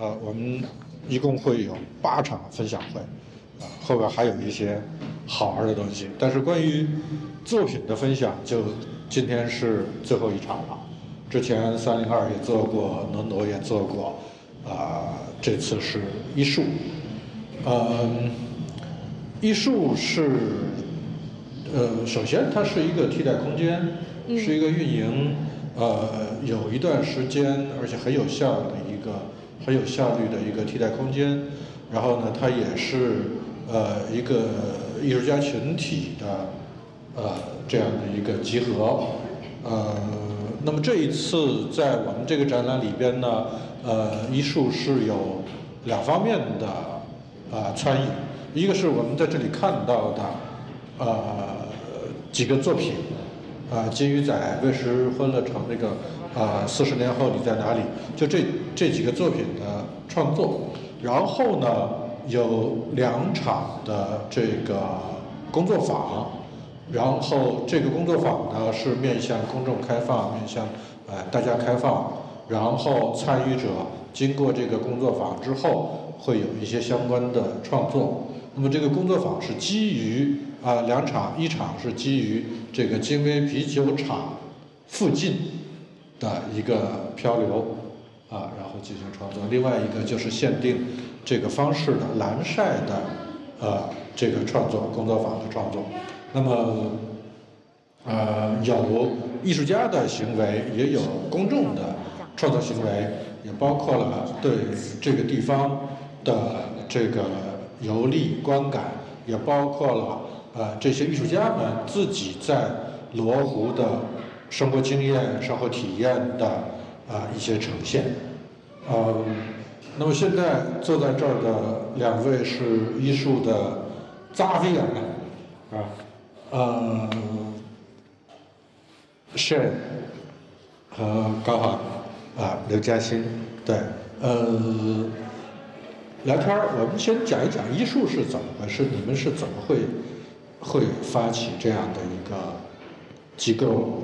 呃，我们一共会有八场分享会，啊，后边还有一些好玩的东西。但是关于作品的分享，就今天是最后一场了。之前三零二也做过，能挪也做过，啊，这次是艺术，嗯，艺术是，呃，首先它是一个替代空间，是一个运营，呃，有一段时间而且很有效的一个。很有效率的一个替代空间，然后呢，它也是呃一个艺术家群体的呃这样的一个集合，呃，那么这一次在我们这个展览里边呢，呃，艺术是有两方面的啊参与，一个是我们在这里看到的呃几个作品，啊，金鱼仔、喂食欢乐城那个。啊，四十年后你在哪里？就这这几个作品的创作，然后呢，有两场的这个工作坊，然后这个工作坊呢是面向公众开放，面向呃大家开放，然后参与者经过这个工作坊之后，会有一些相关的创作。那么这个工作坊是基于啊两场，一场是基于这个金威啤酒厂附近。的一个漂流啊，然后进行创作。另外一个就是限定这个方式的蓝晒的呃这个创作工作坊的创作。那么呃有艺术家的行为，也有公众的创作行为，也包括了对这个地方的这个游历观感，也包括了呃这些艺术家们自己在罗湖的。生活经验、生活体验的啊一些呈现，呃，那么现在坐在这儿的两位是艺术的扎维尔啊，呃是和高航啊，刘嘉欣，对，呃，聊天儿，我们先讲一讲艺术是怎么回事，你们是怎么会会发起这样的一个机构？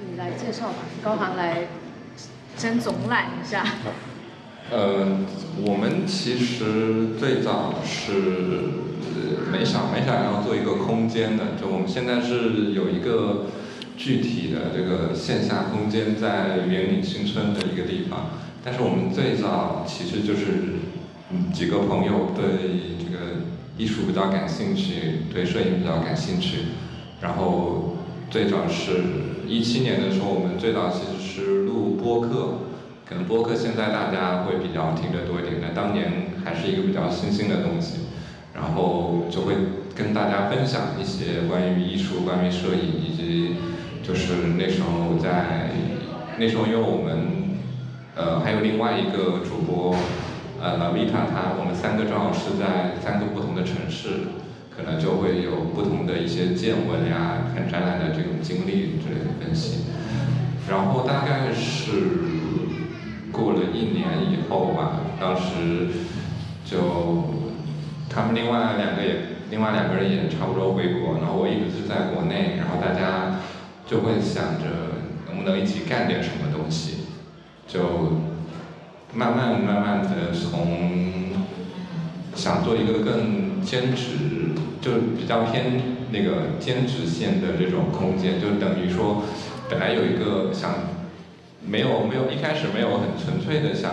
你来介绍吧，高航来先总览一下。呃，我们其实最早是没想没想要做一个空间的，就我们现在是有一个具体的这个线下空间在园岭新村的一个地方，但是我们最早其实就是几个朋友对这个艺术比较感兴趣，对摄影比较感兴趣。然后最早是一七年的时候，我们最早其实是录播客，可能播客现在大家会比较听得多一点，但当年还是一个比较新兴的东西，然后就会跟大家分享一些关于艺术、关于摄影，以及就是那时候在那时候，因为我们呃还有另外一个主播呃老维塔，他我们三个正好是在三个不同的城市。可能就会有不同的一些见闻呀，看展览的这种经历之类的分析。然后大概是过了一年以后吧，当时就他们另外两个也，另外两个人也差不多回国，然后我一直是在国内，然后大家就会想着能不能一起干点什么东西，就慢慢慢慢的从想做一个更兼职。就比较偏那个兼职线的这种空间，就等于说，本来有一个想，没有没有一开始没有很纯粹的想，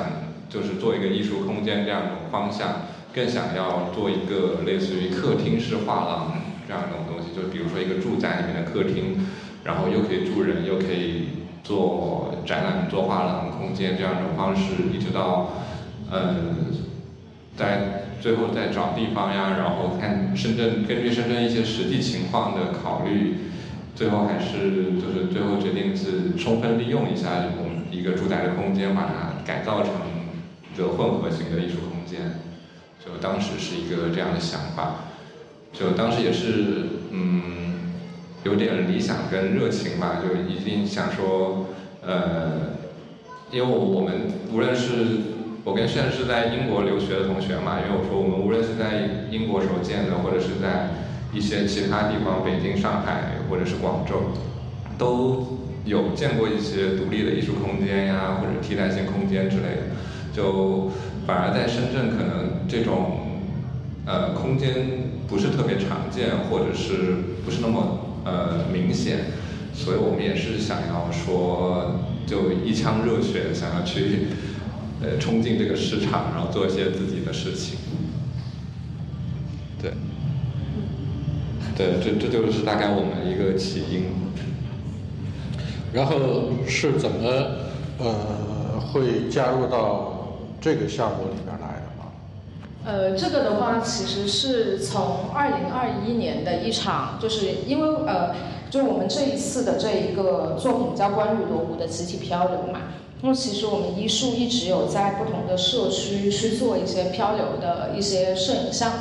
就是做一个艺术空间这样一种方向，更想要做一个类似于客厅式画廊这样一种东西，就比如说一个住宅里面的客厅，然后又可以住人，又可以做展览、做画廊空间这样一种方式，一直到，嗯，在。最后再找地方呀，然后看深圳，根据深圳一些实际情况的考虑，最后还是就是最后决定是充分利用一下我们一个住宅的空间，把它改造成一个混合型的艺术空间。就当时是一个这样的想法，就当时也是嗯有点理想跟热情吧，就一定想说呃，因为我们无论是。我跟炫是在英国留学的同学嘛，因为我说我们无论是在英国时候见的，或者是在一些其他地方，北京、上海或者是广州，都有见过一些独立的艺术空间呀，或者替代性空间之类的，就反而在深圳可能这种呃空间不是特别常见，或者是不是那么呃明显，所以我们也是想要说就一腔热血想要去呃冲进这个市场，然后做一些自己的事情。对，对，这这就是大概我们一个起因。然后是怎么呃会加入到这个项目里边来的吗？呃，这个的话其实是从二零二一年的一场，就是因为呃，就我们这一次的这一个作品叫《关于罗湖的集体漂流》嘛。那么其实我们医术一直有在不同的社区去做一些漂流的一些摄影项目。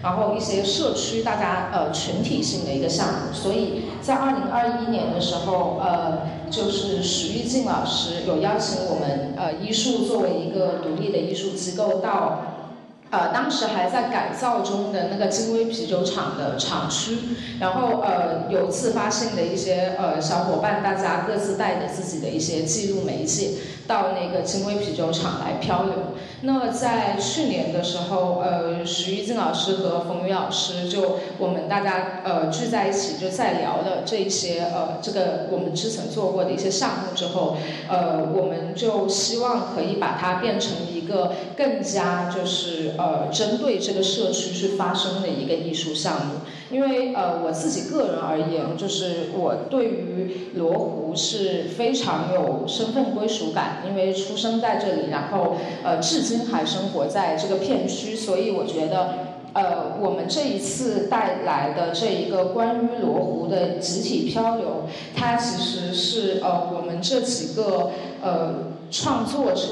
然后一些社区大家呃群体性的一个项目，所以在二零二一年的时候，呃，就是徐玉静老师有邀请我们呃医术作为一个独立的艺术机构到，呃当时还在改造中的那个金威啤酒厂的厂区，然后呃有自发性的一些呃小伙伴，大家各自带着自己的一些记录媒介到那个金威啤酒厂来漂流。那在去年的时候，呃，徐玉静老师和冯宇老师就我们大家呃聚在一起，就在聊了这些呃这个我们之前做过的一些项目之后，呃，我们就希望可以把它变成一个更加就是呃针对这个社区去发生的一个艺术项目。因为呃我自己个人而言，就是我对于罗湖是非常有身份归属感，因为出生在这里，然后呃至今还生活在这个片区，所以我觉得呃我们这一次带来的这一个关于罗湖的集体漂流，它其实是呃我们这几个呃创作者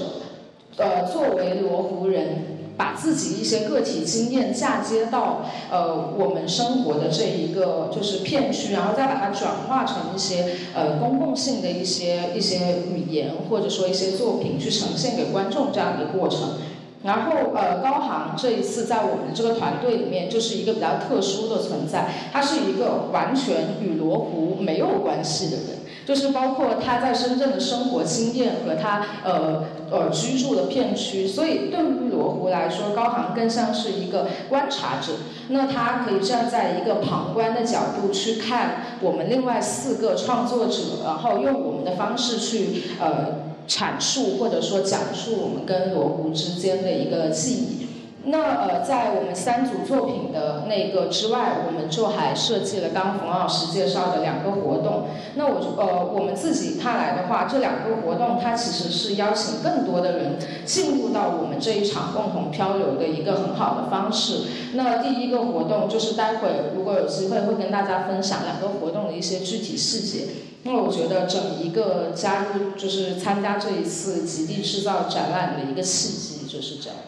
呃作为罗湖人。把自己一些个体经验嫁接到呃我们生活的这一个就是片区，然后再把它转化成一些呃公共性的一些一些语言或者说一些作品去呈现给观众这样一个过程。然后呃高航这一次在我们这个团队里面就是一个比较特殊的存在，他是一个完全与罗湖没有关系的人。就是包括他在深圳的生活经验和他呃呃居住的片区，所以对于罗湖来说，高航更像是一个观察者。那他可以站在一个旁观的角度去看我们另外四个创作者，然后用我们的方式去呃阐述或者说讲述我们跟罗湖之间的一个记忆。那呃，在我们三组作品的那个之外，我们就还设计了刚冯老师介绍的两个活动。那我呃，我们自己看来的话，这两个活动它其实是邀请更多的人进入到我们这一场共同漂流的一个很好的方式。那第一个活动就是待会如果有机会会跟大家分享两个活动的一些具体细节。因为我觉得整一个加入就是参加这一次极地制造展览的一个契机就是这样。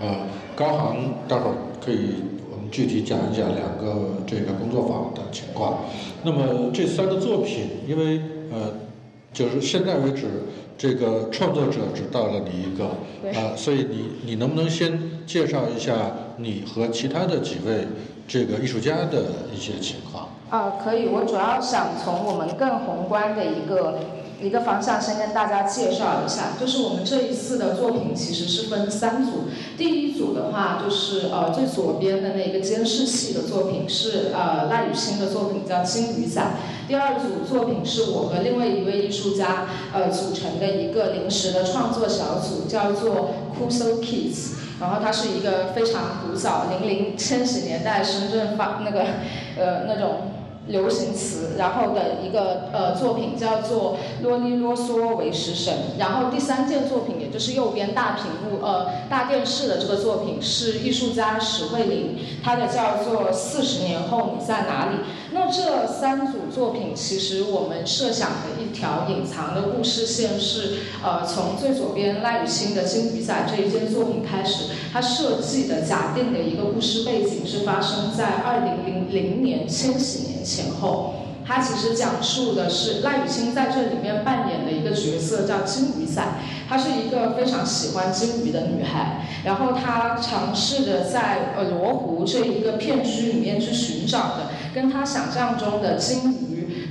呃，高航，待会儿可以我们具体讲一讲两个这个工作坊的情况。那么这三个作品，因为呃，就是现在为止，这个创作者只到了你一个，啊，所以你你能不能先介绍一下你和其他的几位这个艺术家的一些情况？啊，可以。我主要想从我们更宏观的一个。一个方向先跟大家介绍一下，就是我们这一次的作品其实是分三组。第一组的话，就是呃最左边的那个监视器的作品是呃赖雨欣的作品，叫《金鱼仔》。第二组作品是我和另外一位艺术家呃组成的一个临时的创作小组，叫做 Kuso Kids。然后它是一个非常古早零零千禧年代深圳发那个呃那种。流行词，然后的一个呃作品叫做《啰里啰嗦为食神》，然后第三件作品，也就是右边大屏幕呃大电视的这个作品是艺术家史慧玲，她的叫做《四十年后你在哪里》。那这三组作品，其实我们设想的一条隐藏的故事线是，呃，从最左边赖雨欣的《金鱼仔》这一件作品开始，它设计的假定的一个故事背景是发生在二零零零年千禧年前前后。它其实讲述的是赖雨欣在这里面扮演的一个角色叫金鱼仔，她是一个非常喜欢金鱼的女孩，然后她尝试着在呃罗湖这一个片区里面去寻找的。跟她想象中的金鱼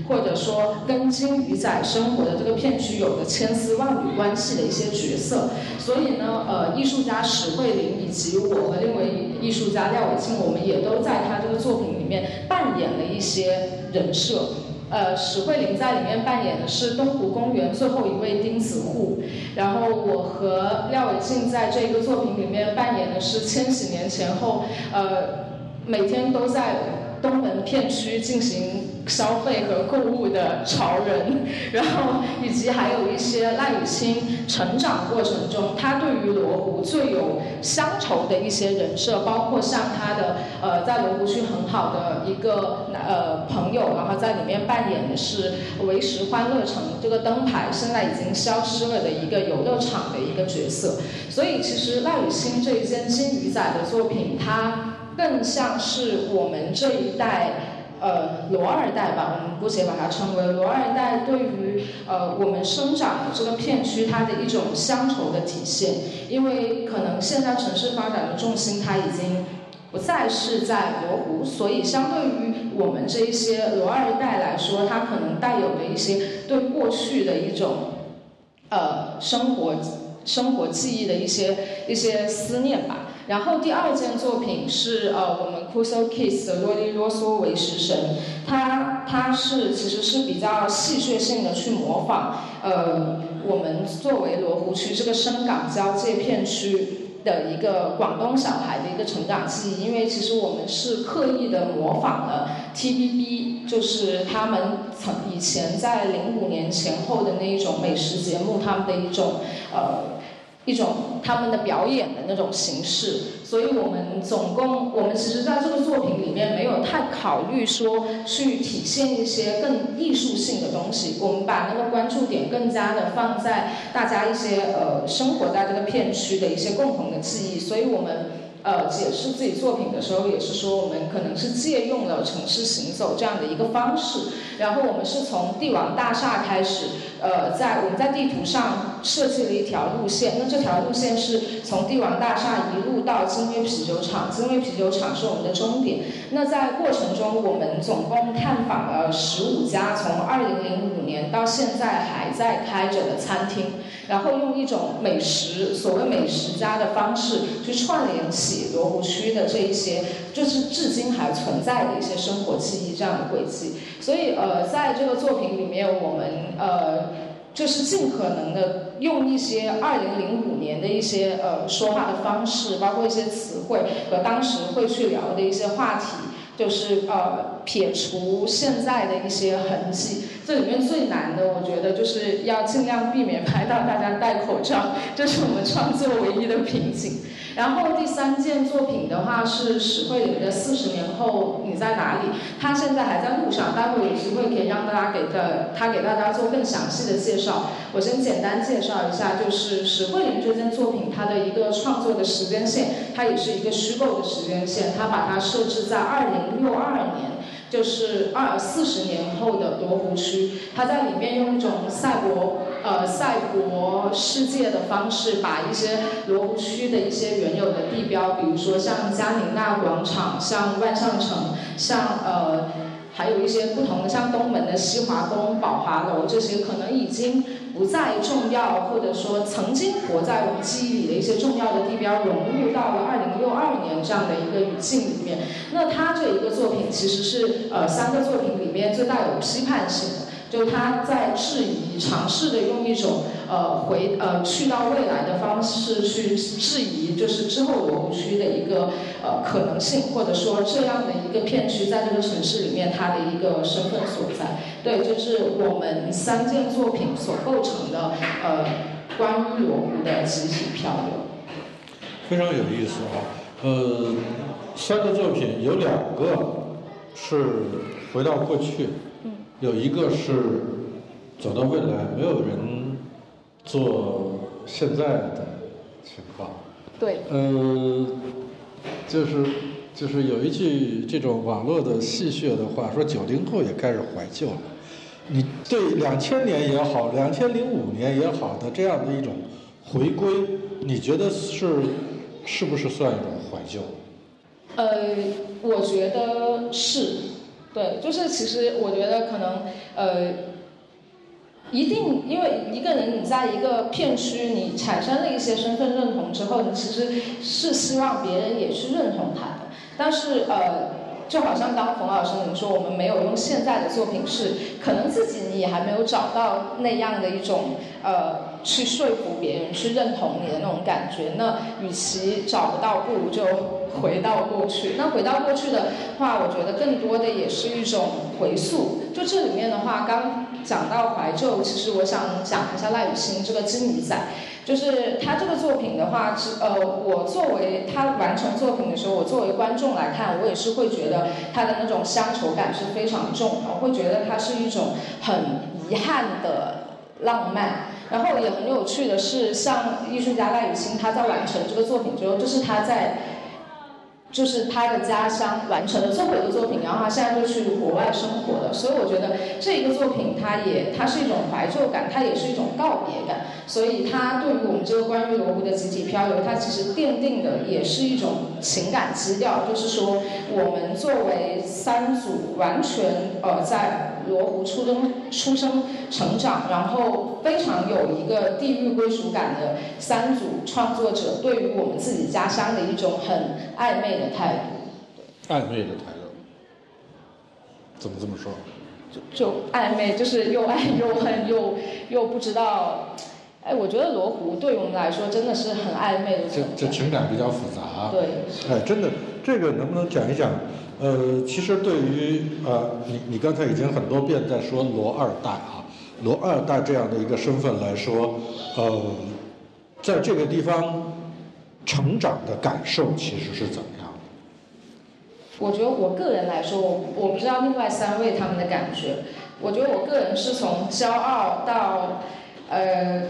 或者说跟金鱼仔生活的这个片区有着千丝万缕关系的一些角色。所以呢，呃，艺术家史慧玲以及我和另一艺术家廖伟庆，我们也都在他这个作品里面扮演了一些人设。呃，史慧玲在里面扮演的是东湖公园最后一位钉子户，然后我和廖伟庆在这个作品里面扮演的是千禧年前后，呃，每天都在。东门片区进行消费和购物的潮人，然后以及还有一些赖雨欣成长过程中，他对于罗湖最有乡愁的一些人设，包括像他的呃在罗湖区很好的一个呃朋友，然后在里面扮演的是维时欢乐城这个灯牌现在已经消失了的一个游乐场的一个角色，所以其实赖雨欣这一件金鱼仔的作品，它。更像是我们这一代，呃，罗二代吧，我们姑且把它称为罗二代，对于呃我们生长的这个片区，它的一种乡愁的体现。因为可能现在城市发展的重心，它已经不再是在罗湖，所以相对于我们这一些罗二代来说，它可能带有的一些对过去的一种，呃，生活生活记忆的一些一些思念吧。然后第二件作品是呃我们 Kuso Kiss 的啰里啰嗦为食神，它它是其实是比较戏谑性的去模仿呃我们作为罗湖区这个深港交界片区的一个广东小孩的一个成长记忆，因为其实我们是刻意的模仿了 TVB，就是他们曾以前在零五年前后的那一种美食节目，他们的一种呃。一种他们的表演的那种形式，所以我们总共，我们其实在这个作品里面没有太考虑说去体现一些更艺术性的东西，我们把那个关注点更加的放在大家一些呃生活在这个片区的一些共同的记忆，所以我们。呃，解释自己作品的时候，也是说我们可能是借用了城市行走这样的一个方式，然后我们是从帝王大厦开始，呃，在我们在地图上设计了一条路线，那这条路线是从帝王大厦一路到金威啤酒厂，金威啤酒厂是我们的终点。那在过程中，我们总共探访了十五家从二零零五年到现在还在开着的餐厅。然后用一种美食，所谓美食家的方式，去串联起罗湖区的这一些，就是至今还存在的一些生活记忆这样的轨迹。所以，呃，在这个作品里面，我们呃，就是尽可能的用一些二零零五年的一些呃说话的方式，包括一些词汇和当时会去聊的一些话题，就是呃撇除现在的一些痕迹。这里面最难的，我觉得就是要尽量避免拍到大家戴口罩，这是我们创作唯一的瓶颈。然后第三件作品的话是史慧玲的《四十年后你在哪里》，他现在还在路上，待会有机会可以让大家给的他给大家做更详细的介绍。我先简单介绍一下，就是史慧玲这件作品它的一个创作的时间线，它也是一个虚构的时间线，它把它设置在二零六二年。就是二四十年后的罗湖区，他在里面用一种赛博呃赛博世界的方式，把一些罗湖区的一些原有的地标，比如说像嘉宁娜广场、像万象城、像呃还有一些不同的像东门的西华宫、宝华楼这些，可能已经。不再重要，或者说曾经活在我们记忆里的一些重要的地标，融入到了二零六二年这样的一个语境里面。那他这一个作品其实是呃三个作品里面最带有批判性的。就他在质疑，尝试的用一种呃回呃去到未来的方式去质疑，就是之后罗湖区的一个呃可能性，或者说这样的一个片区在这个城市里面它的一个身份所在。对，就是我们三件作品所构成的呃关于罗湖的集体漂流。非常有意思啊，呃，三个作品有两个是回到过去。有一个是走到未来，没有人做现在的情况。对。呃，就是就是有一句这种网络的戏谑的话，说九零后也开始怀旧了。你对两千年也好，两千零五年也好的这样的一种回归，你觉得是是不是算一种怀旧？呃，我觉得是。对，就是其实我觉得可能呃，一定因为一个人你在一个片区你产生了一些身份认同之后，你其实是希望别人也去认同他的。但是呃，就好像刚冯老师您说，我们没有用现在的作品是，可能自己你也还没有找到那样的一种呃。去说服别人去认同你的那种感觉，那与其找不到，不如就回到过去。那回到过去的话，我觉得更多的也是一种回溯。就这里面的话，刚讲到怀旧，其实我想讲一下赖雨欣这个金鱼仔，就是他这个作品的话，是呃，我作为他完成作品的时候，我作为观众来看，我也是会觉得他的那种乡愁感是非常重的，我会觉得它是一种很遗憾的浪漫。然后也很有趣的是，像艺术家赖雨欣，他在完成这个作品之后，这是他在，就是他的家乡完成的最后一个作品，然后他现在就去国外生活了。所以我觉得这一个作品，它也它是一种怀旧感，它也是一种告别感。所以它对于我们这个关于罗湖的集体漂流，它其实奠定的也是一种情感基调，就是说我们作为三组完全呃在。罗湖出生、出生、成长，然后非常有一个地域归属感的三组创作者，对于我们自己家乡的一种很暧昧的态度。暧昧的态度，怎么这么说？就就暧昧，就是又爱又恨，又又不知道。哎，我觉得罗湖对于我们来说真的是很暧昧的。这这情感比较复杂。对。哎，真的，这个能不能讲一讲？呃，其实对于呃，你你刚才已经很多遍在说罗二代啊，罗二代这样的一个身份来说，呃，在这个地方成长的感受其实是怎么样的？我觉得我个人来说，我我不知道另外三位他们的感觉。我觉得我个人是从骄傲到呃。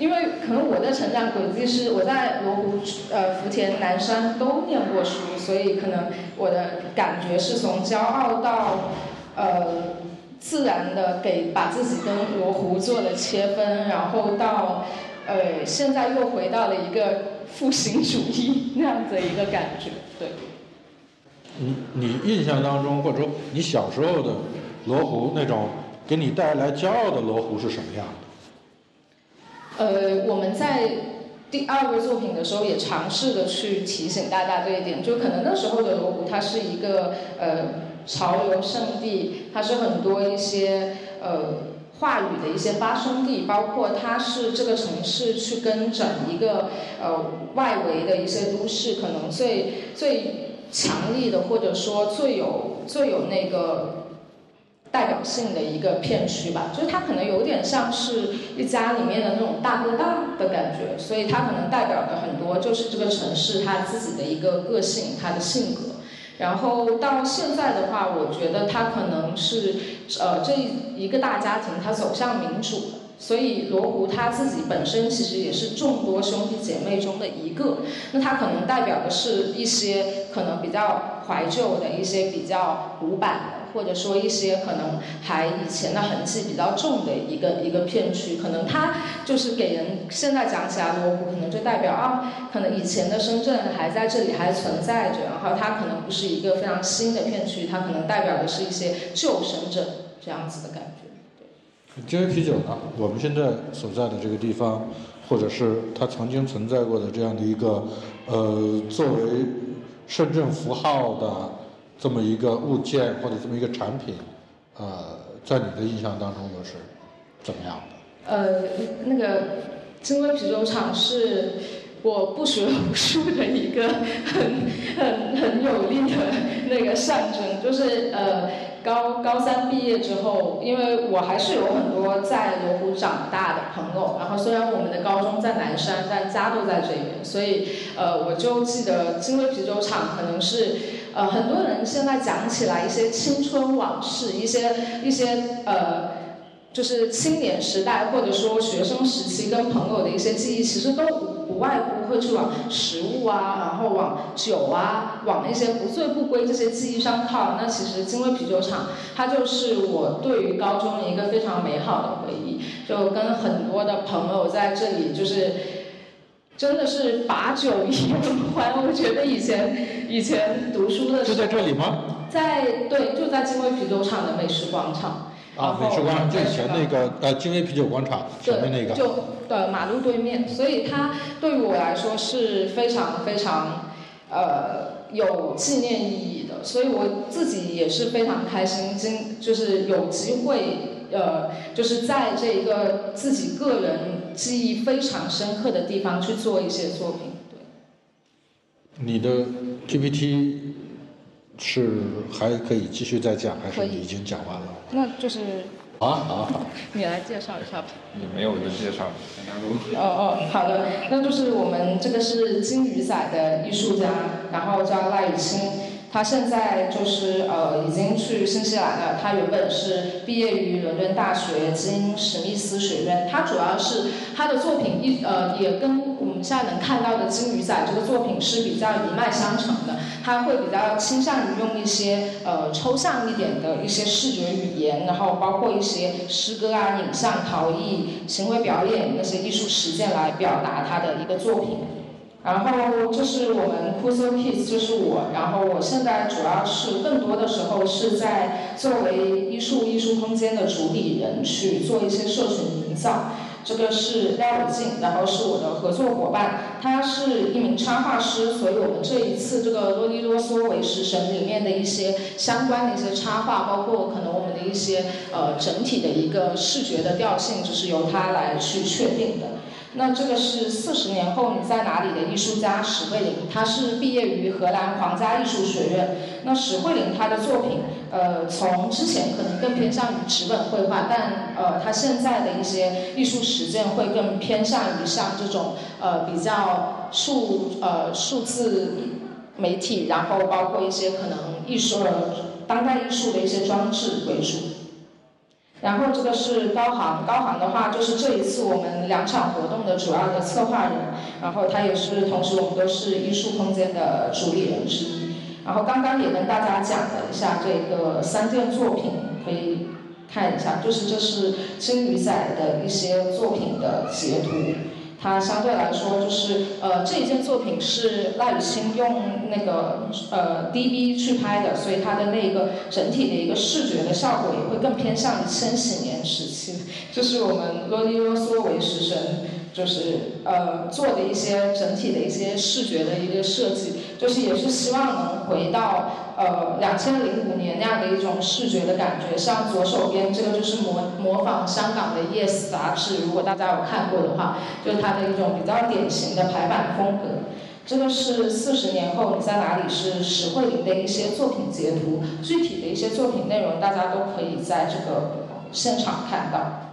因为可能我的成长轨迹是我在罗湖、呃福田、南山都念过书，所以可能我的感觉是从骄傲到呃自然的给把自己跟罗湖做了切分，然后到呃现在又回到了一个复兴主义那样子一个感觉，对。你你印象当中或者说你小时候的罗湖那种给你带来骄傲的罗湖是什么样的？呃，我们在第二个作品的时候也尝试的去提醒大家这一点，就可能那时候的罗湖它是一个呃潮流圣地，它是很多一些呃话语的一些发生地，包括它是这个城市去跟整一个呃外围的一些都市可能最最强力的，或者说最有最有那个。代表性的一个片区吧，就是它可能有点像是一家里面的那种大哥大的感觉，所以它可能代表的很多就是这个城市它自己的一个个性，它的性格。然后到现在的话，我觉得它可能是呃这一个大家庭它走向民主，所以罗湖它自己本身其实也是众多兄弟姐妹中的一个，那它可能代表的是一些可能比较怀旧的一些比较古板。或者说一些可能还以前的痕迹比较重的一个一个片区，可能它就是给人现在讲起来罗湖，可能就代表啊，可能以前的深圳还在这里还存在着，然后它可能不是一个非常新的片区，它可能代表的是一些旧深圳这样子的感觉。对，金威啤酒呢？我们现在所在的这个地方，或者是它曾经存在过的这样的一个呃，作为深圳符号的。这么一个物件或者这么一个产品，呃，在你的印象当中又是怎么样的？呃，那个金威啤酒厂是我不学无术的一个很很很有力的那个象征，就是呃。高高三毕业之后，因为我还是有很多在罗湖长大的朋友，然后虽然我们的高中在南山，但家都在这边，所以呃，我就记得金威啤酒厂可能是呃很多人现在讲起来一些青春往事，一些一些呃。就是青年时代，或者说学生时期跟朋友的一些记忆，其实都不外乎会去往食物啊，然后往酒啊，往那些不醉不归这些记忆上靠。那其实金威啤酒厂，它就是我对于高中一个非常美好的回忆。就跟很多的朋友在这里，就是真的是把酒言欢。我觉得以前 以前读书的就在这里吗？在对，就在金威啤酒厂的美食广场。啊，美食广场最前那个呃，金威啤酒广场前面那个。就的马路对面，所以它对于我来说是非常非常呃有纪念意义的，所以我自己也是非常开心，今就是有机会呃，就是在这一个自己个人记忆非常深刻的地方去做一些作品。对。你的 GPT。是还可以继续再讲，还是已经讲完了？那就是。好好好。你来介绍一下吧。你没有的介绍。哦哦，好的，那就是我们这个是金鱼仔的艺术家，然后叫赖雨清。他现在就是呃，已经去新西兰了。他原本是毕业于伦敦大学金史密斯学院。他主要是他的作品一呃，也跟我们现在能看到的金鱼仔这个作品是比较一脉相承的。他会比较倾向于用一些呃抽象一点的一些视觉语言，然后包括一些诗歌啊、影像、陶艺、行为表演那些艺术实践来表达他的一个作品。然后这是我们 c u s o Kids，就是我。然后我现在主要是更多的时候是在作为艺术艺术空间的主理人去做一些社群营造。这个是廖伟静，然后是我的合作伙伴，他是一名插画师，所以我们这一次这个啰里啰嗦为食神里面的一些相关的一些插画，包括可能我们的一些呃整体的一个视觉的调性，就是由他来去确定的。那这个是四十年后你在哪里的艺术家史慧玲，他是毕业于荷兰皇家艺术学院。那史慧玲她的作品，呃，从之前可能更偏向于纸本绘画，但呃，她现在的一些艺术实践会更偏向于像这种呃比较数呃数字媒体，然后包括一些可能艺术当代艺术的一些装置为主。然后这个是高航，高航的话就是这一次我们两场活动的主要的策划人，然后他也是同时我们都是艺术空间的主理人之一。然后刚刚也跟大家讲了一下这个三件作品，可以看一下，就是这是金鱼仔的一些作品的截图。它相对来说就是，呃，这一件作品是赖雨欣用那个呃 D B 去拍的，所以它的那个整体的一个视觉的效果也会更偏向于千禧年时期，就是我们啰里啰嗦为食神。就是呃做的一些整体的一些视觉的一个设计，就是也是希望能回到呃两千零五年那样的一种视觉的感觉。像左手边这个就是模模仿香港的 Yes 杂志，如果大家有看过的话，就是它的一种比较典型的排版风格。这个是四十年后你在哪里是史慧玲的一些作品截图，具体的一些作品内容大家都可以在这个现场看到。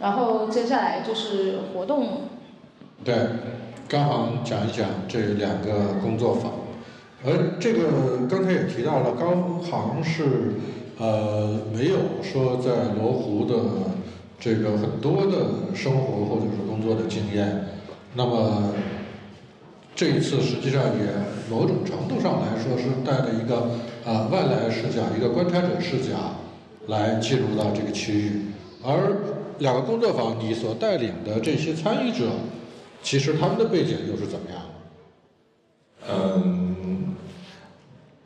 然后接下来就是活动。对，刚好讲一讲这两个工作坊，而这个刚才也提到了，高航是呃没有说在罗湖的这个很多的生活或者是工作的经验，那么这一次实际上也某种程度上来说是带着一个呃外来视角、一个观察者视角来进入到这个区域，而。两个工作坊，你所带领的这些参与者，其实他们的背景又是怎么样？嗯，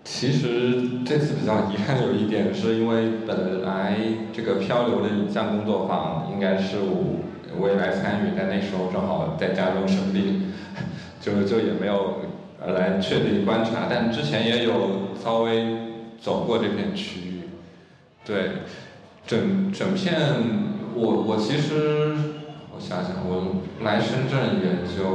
其实这次比较遗憾有一点，是因为本来这个漂流的影像工作坊应该是我我也来参与，但那时候正好在家中生病，就就也没有来确定观察。但之前也有稍微走过这片区域，对，整整片。我我其实我想想，我来深圳也就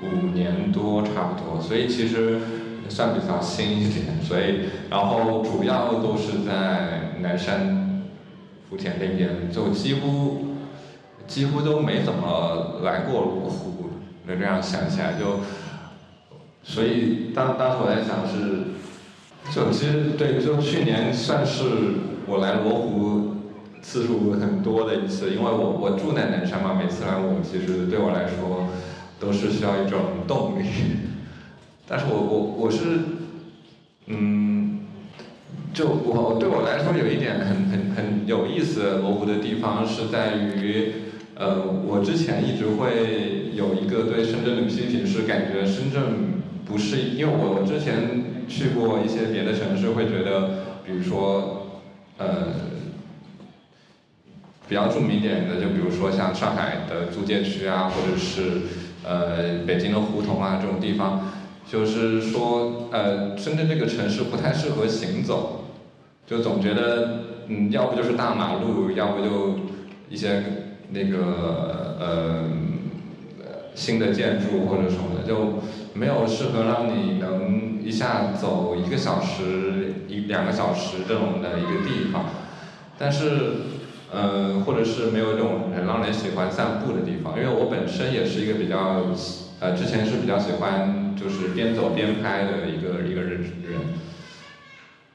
五年多差不多，所以其实算比较新一点。所以然后主要都是在南山、福田那边，就几乎几乎都没怎么来过罗湖。那这样想起来就，所以当当时我在想是，就其实对，就去年算是我来罗湖。次数很多的一次，因为我我住在南山嘛，每次来我其实对我来说都是需要一种动力。但是我我我是，嗯，就我对我来说有一点很很很有意思模糊的地方是在于，呃，我之前一直会有一个对深圳的批评，是感觉深圳不是，因为我之前去过一些别的城市，会觉得，比如说，呃，比较著名一点的，就比如说像上海的租界区啊，或者是呃北京的胡同啊这种地方，就是说，呃，深圳这个城市不太适合行走，就总觉得，嗯，要不就是大马路，要不就一些那个呃新的建筑或者什么的，就没有适合让你能一下走一个小时、一两个小时这种的一个地方，但是，呃，或者是没有那种很让人喜欢散步的地方，因为我本身也是一个比较，呃，之前是比较喜欢就是边走边拍的一个一个人人，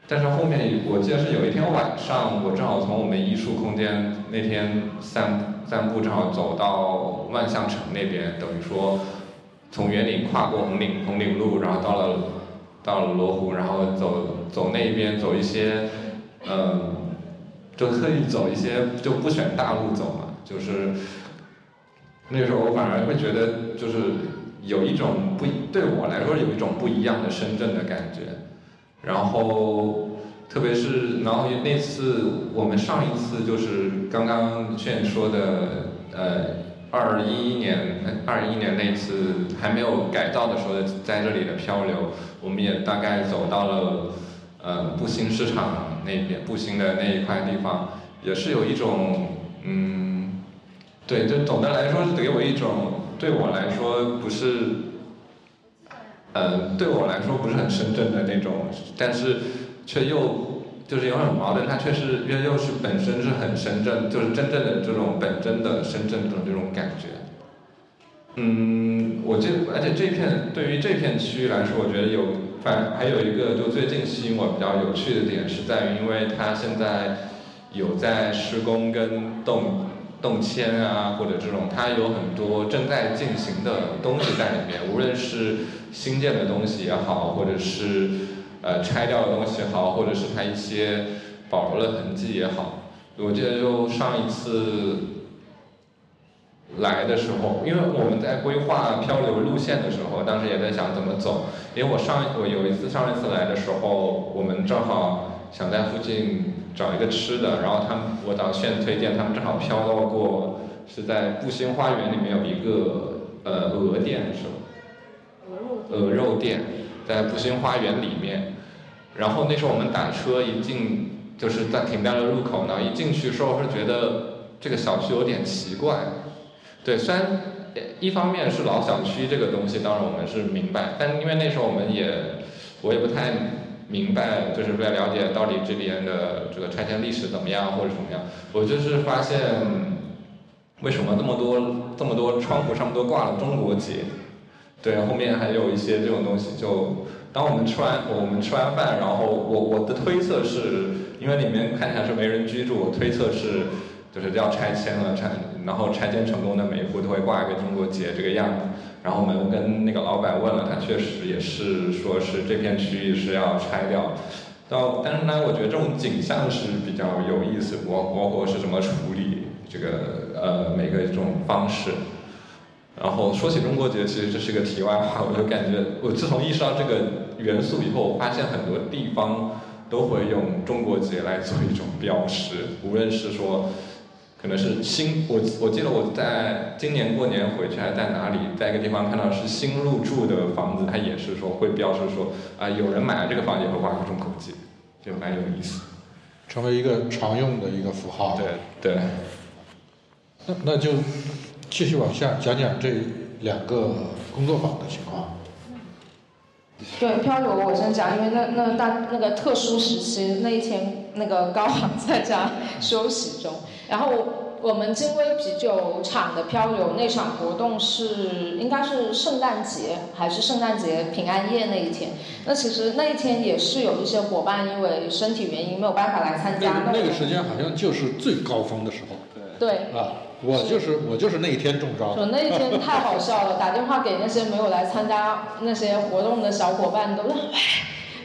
但是后面我记得是有一天晚上，我正好从我们艺术空间那天散散步，正好走到万象城那边，等于说从园林跨过红岭红岭路，然后到了到了罗湖，然后走走那边走一些，嗯、就特意走一些就不选大路走嘛，就是那时候我反而会觉得就是有一种不对我来说有一种不一样的深圳的感觉。然后，特别是然后那次我们上一次就是刚刚炫说的，呃，二一年二一年那次还没有改造的时候，在这里的漂流，我们也大概走到了呃步行市场那边，步行的那一块地方，也是有一种嗯，对，就总的来说是给我一种对我来说不是。呃，对我来说不是很深圳的那种，但是却又就是有很矛盾，它却是又又是本身是很深圳，就是真正的这种本真的深圳的这种感觉。嗯，我这而且这片对于这片区域来说，我觉得有反还有一个就最近吸引我比较有趣的点是在于，因为它现在有在施工跟动动迁啊，或者这种它有很多正在进行的东西在里面，无论是新建的东西也好，或者是呃拆掉的东西也好，或者是它一些保留的痕迹也好。我记得就上一次来的时候，因为我们在规划漂流路线的时候，当时也在想怎么走。因为我上我有一次上一次来的时候，我们正好想在附近找一个吃的，然后他们我导线推荐，他们正好飘到过是在布心花园里面有一个呃鹅店是吧？鹅肉店在布心花园里面，然后那时候我们打车一进，就是在停在了路口呢，一进去时候是觉得这个小区有点奇怪，对，虽然一方面是老小区这个东西，当然我们是明白，但因为那时候我们也我也不太明白，就是不太了解到底这边的这个拆迁历史怎么样或者怎么样，我就是发现为什么这么多这么多窗户上都挂了中国结。对，后面还有一些这种东西。就当我们吃完我们吃完饭，然后我我的推测是，因为里面看起来是没人居住，我推测是就是要拆迁了，拆然后拆迁成功的每一户都会挂一个中国结这个样子。然后我们跟那个老板问了，他确实也是说是这片区域是要拆掉。到但是呢，我觉得这种景象是比较有意思，包包括是怎么处理这个呃每个这种方式。然后说起中国结，其实这是个题外话。我就感觉，我自从意识到这个元素以后，我发现很多地方都会用中国结来做一种标识，无论是说，可能是新，我我记得我在今年过年回去还在哪里，在一个地方看到是新入住的房子，它也是说会标示说啊、有人买了这个房也会挂个中国结，就蛮有意思。成为一个常用的一个符号。对对。那那就继续往下讲讲这两个工作坊的情况。对漂流，我先讲，因为那那大那个特殊时期那一天，那个高航在家休息中，然后我们金威啤酒厂的漂流那场活动是应该是圣诞节还是圣诞节平安夜那一天？那其实那一天也是有一些伙伴因为身体原因没有办法来参加。那个那个时间好像就是最高峰的时候。对。对啊，我就是我就是那一天中招。就那一天太好笑了，打电话给那些没有来参加那些活动的小伙伴，都 是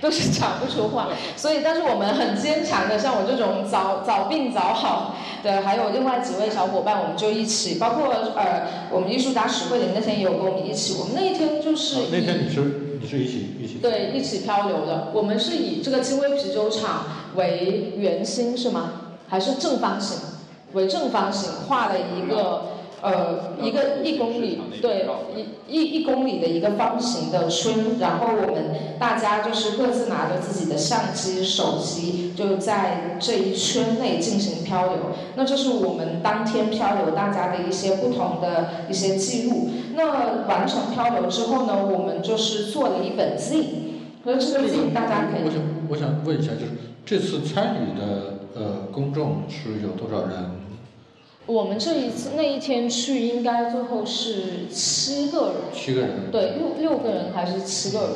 都是讲不出话。所以，但是我们很坚强的，像我这种早早病早好的，还有另外几位小伙伴，我们就一起，包括呃，我们艺术家史慧玲那天也有跟我们一起。我们那一天就是、啊、那天你是你是一起一起？对，一起漂流的。我们是以这个金威啤酒厂为圆心是吗？还是正方形？为正方形画了一个。呃，一个一公里，对，一一一公里的一个方形的圈，然后我们大家就是各自拿着自己的相机、手机，就在这一圈内进行漂流。那这是我们当天漂流大家的一些不同的一些记录。那完成漂流之后呢，我们就是做了一本 Z，那这个 Z 大家可以。我想我想问一下，就是这次参与的呃公众是有多少人？我们这一次那一天去，应该最后是七个人。七个人。对，六六个人还是七个人？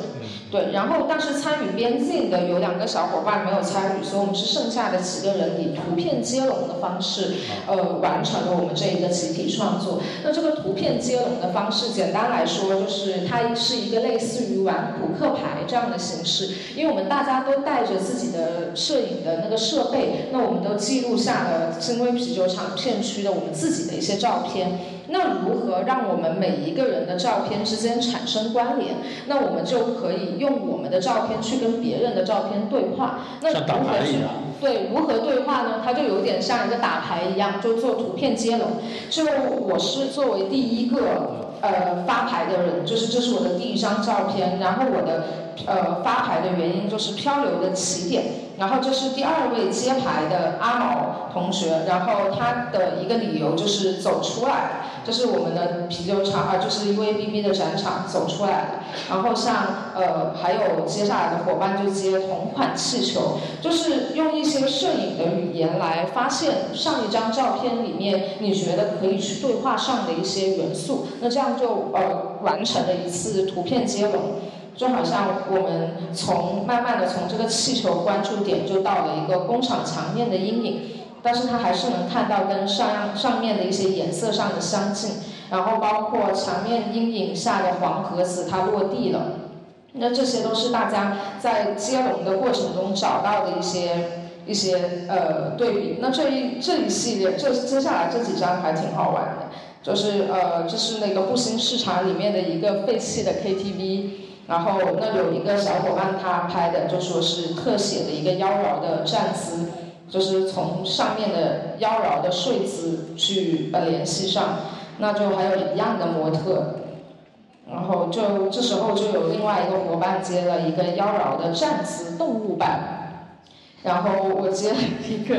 对，然后但是参与边境的有两个小伙伴没有参与，所以我们是剩下的几个人以图片接龙的方式，呃，完成了我们这一个集体创作。那这个图片接龙的方式，简单来说就是它是一个类似于玩扑克牌这样的形式，因为我们大家都带着自己的摄影的那个设备，那我们都记录下了金威啤酒厂片区。的我们自己的一些照片，那如何让我们每一个人的照片之间产生关联？那我们就可以用我们的照片去跟别人的照片对话。那像打牌一样。对，如何对话呢？它就有点像一个打牌一样，就做图片接龙。就我是作为第一个呃发牌的人，就是这是我的第一张照片。然后我的呃发牌的原因就是漂流的起点。然后这是第二位接牌的阿毛同学，然后他的一个理由就是走出来，这是我们的啤酒厂啊，就是 UABB 的展场走出来了。然后像呃还有接下来的伙伴就接同款气球，就是用一些摄影的语言来发现上一张照片里面你觉得可以去对话上的一些元素，那这样就呃完成了一次图片接龙。就好像我们从慢慢的从这个气球关注点就到了一个工厂墙面的阴影，但是它还是能看到跟上上面的一些颜色上的相近，然后包括墙面阴影下的黄盒子它落地了，那这些都是大家在接龙的过程中找到的一些一些呃对比。那这一这一系列这接下来这几张还挺好玩的，就是呃这是那个步行市场里面的一个废弃的 KTV。然后那有一个小伙伴他拍的就说是特写的一个妖娆的站姿，就是从上面的妖娆的睡姿去呃联系上，那就还有一样的模特，然后就这时候就有另外一个伙伴接了一个妖娆的站姿动物版。然后我接了一个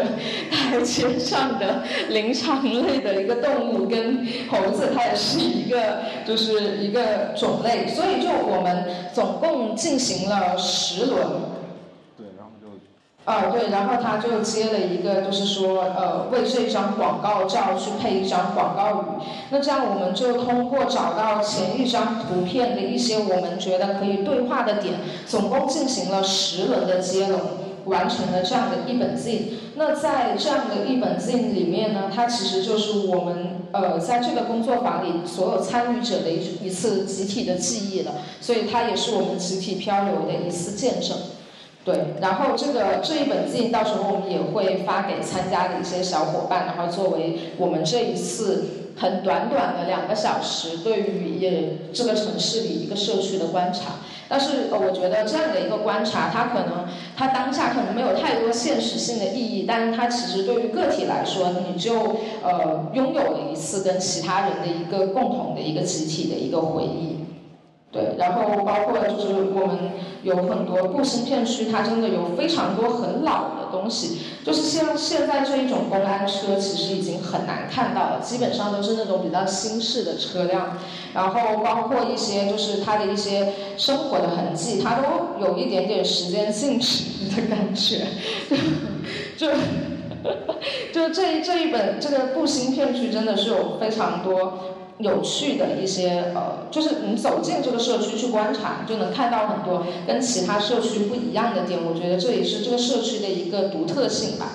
台阶上的灵长类的一个动物，跟猴子，它也是一个，就是一个种类。所以就我们总共进行了十轮。啊，对，然后他就接了一个，就是说，呃，为这张广告照去配一张广告语。那这样我们就通过找到前一张图片的一些我们觉得可以对话的点，总共进行了十轮的接龙。完成了这样的一本 Z，那在这样的一本 Z 里面呢，它其实就是我们呃在这个工作坊里所有参与者的一一次集体的记忆了，所以它也是我们集体漂流的一次见证。对，然后这个这一本 Z 到时候我们也会发给参加的一些小伙伴，然后作为我们这一次很短短的两个小时对于也这个城市里一个社区的观察。但是呃，我觉得这样的一个观察，它可能它当下可能没有太多现实性的意义，但是它其实对于个体来说，你就呃拥有了一次跟其他人的一个共同的一个集体的一个回忆。对，然后包括就是我们有很多步行片区，它真的有非常多很老的东西，就是像现在这一种公安车，其实已经很难看到了，基本上都是那种比较新式的车辆，然后包括一些就是它的一些生活的痕迹，它都有一点点时间静止的感觉，就就就这这一本这个步行片区真的是有非常多。有趣的一些呃，就是你走进这个社区去观察，就能看到很多跟其他社区不一样的点。我觉得这也是这个社区的一个独特性吧。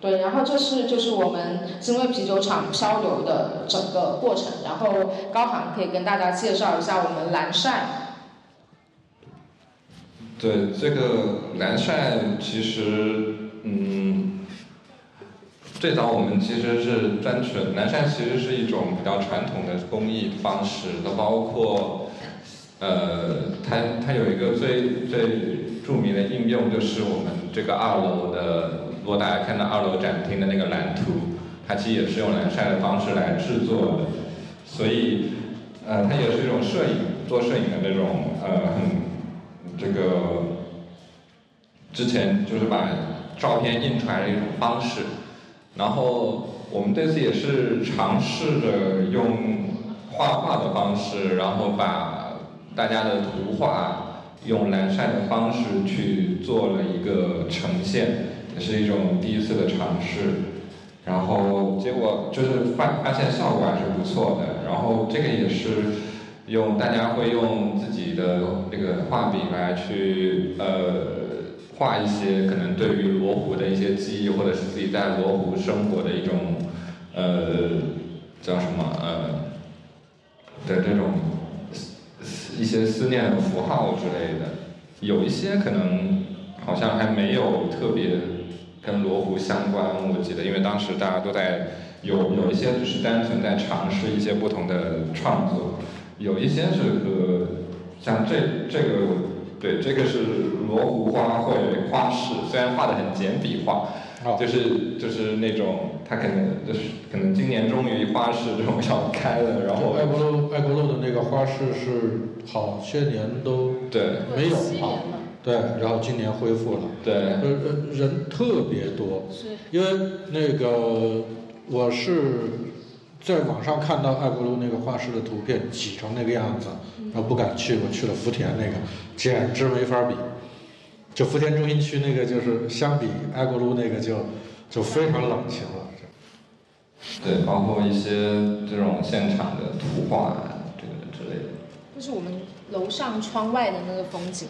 对，然后这是就是我们金威啤酒厂漂流的整个过程。然后高航可以跟大家介绍一下我们蓝晒。对，这个蓝晒其实嗯。最早我们其实是单纯南晒，其实是一种比较传统的工艺方式，它包括，呃，它它有一个最最著名的应用，就是我们这个二楼的，如果大家看到二楼展厅的那个蓝图，它其实也是用蓝晒的方式来制作的，所以呃，它也是一种摄影做摄影的那种呃这个之前就是把照片印出来的一种方式，然后我们这次也是尝试着用画画的方式，然后把大家的图画用蓝晒的方式去做了一个呈现，也是一种第一次的尝试。然后结果就是发发现效果还是不错的，然后这个也是用大家会用自己的那个画笔来去呃画一些可能对于罗湖的一些记忆，或者是自己在罗湖生活的一种呃叫什么呃的这种一些思念符号之类的，有一些可能好像还没有特别。跟罗湖相关，我记得，因为当时大家都在有有一些只是单纯在尝试一些不同的创作，有一些是和像这这个对这个是罗湖花卉花市，虽然画的很简笔画，就是就是那种他可能就是可能今年终于花市这种 要开了，然后爱国路爱国路的那个花市是好些年都对没有了。对，然后今年恢复了。对，呃呃，人特别多。是。因为那个我是在网上看到爱国路那个画室的图片，挤成那个样子，然后不敢去。我去了福田那个，简直没法比。就福田中心区那个，就是相比爱国路那个，就就非常冷清了。对，包括一些这种现场的图画，这个之类的。这是我们楼上窗外的那个风景。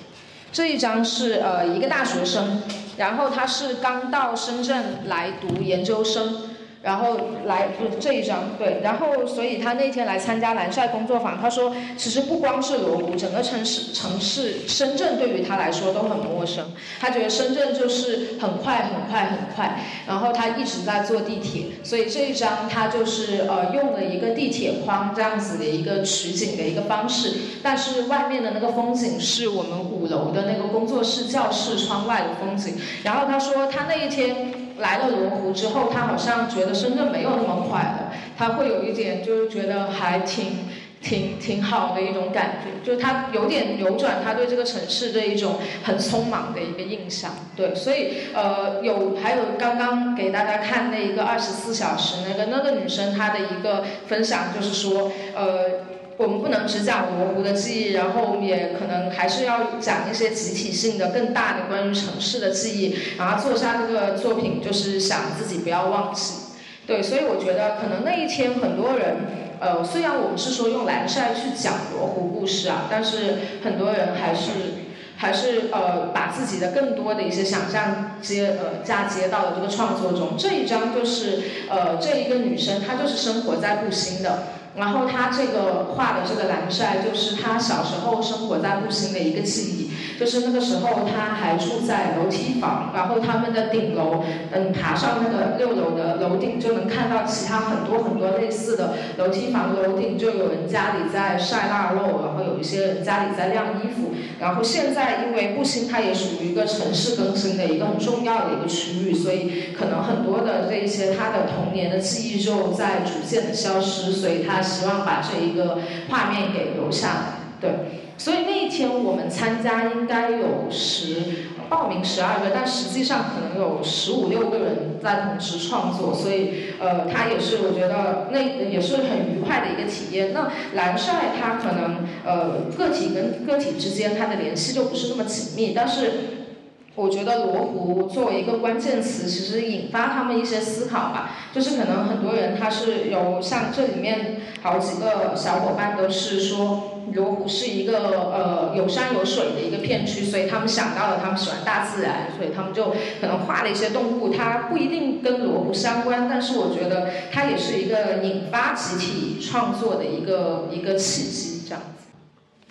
这一张是呃一个大学生，然后他是刚到深圳来读研究生。然后来不这一张对，然后所以他那天来参加蓝晒工作坊，他说其实不光是罗湖，整个城市城市深圳对于他来说都很陌生。他觉得深圳就是很快很快很快，然后他一直在坐地铁，所以这一张他就是呃用了一个地铁框这样子的一个取景的一个方式，但是外面的那个风景是我们五楼的那个工作室教室窗外的风景。然后他说他那一天。来了罗湖之后，他好像觉得深圳没有那么快了，他会有一点就是觉得还挺挺挺好的一种感觉，就他有点扭转他对这个城市的一种很匆忙的一个印象。对，所以呃有还有刚刚给大家看那一个二十四小时那个那个女生她的一个分享，就是说呃。我们不能只讲罗湖的记忆，然后也可能还是要讲一些集体性的、更大的关于城市的记忆。然后做下这个作品，就是想自己不要忘记。对，所以我觉得可能那一天很多人，呃，虽然我们是说用蓝晒去讲罗湖故事啊，但是很多人还是还是呃把自己的更多的一些想象接呃嫁接到了这个创作中。这一张就是呃这一个女生，她就是生活在布兴的。然后他这个画的这个蓝晒，就是他小时候生活在布兴的一个记忆。就是那个时候他还住在楼梯房，然后他们的顶楼，嗯，爬上那个六楼的楼顶，就能看到其他很多很多类似的楼梯房楼顶，就有人家里在晒腊肉，然后有一些人家里在晾衣服。然后现在因为布兴它也属于一个城市更新的一个很重要的一个区域，所以可能很多的这一些他的童年的记忆就在逐渐的消失，所以他希望把这一个画面给留下来，对。所以那一天我们参加应该有十报名十二个，但实际上可能有十五六个人在同时创作，所以呃，他也是我觉得那也是很愉快的一个体验。那蓝晒它可能呃个体跟个体之间它的联系就不是那么紧密，但是。我觉得罗湖作为一个关键词，其实引发他们一些思考吧。就是可能很多人他是有像这里面好几个小伙伴都是说，罗湖是一个呃有山有水的一个片区，所以他们想到了他们喜欢大自然，所以他们就可能画了一些动物。它不一定跟罗湖相关，但是我觉得它也是一个引发集体创作的一个一个契机，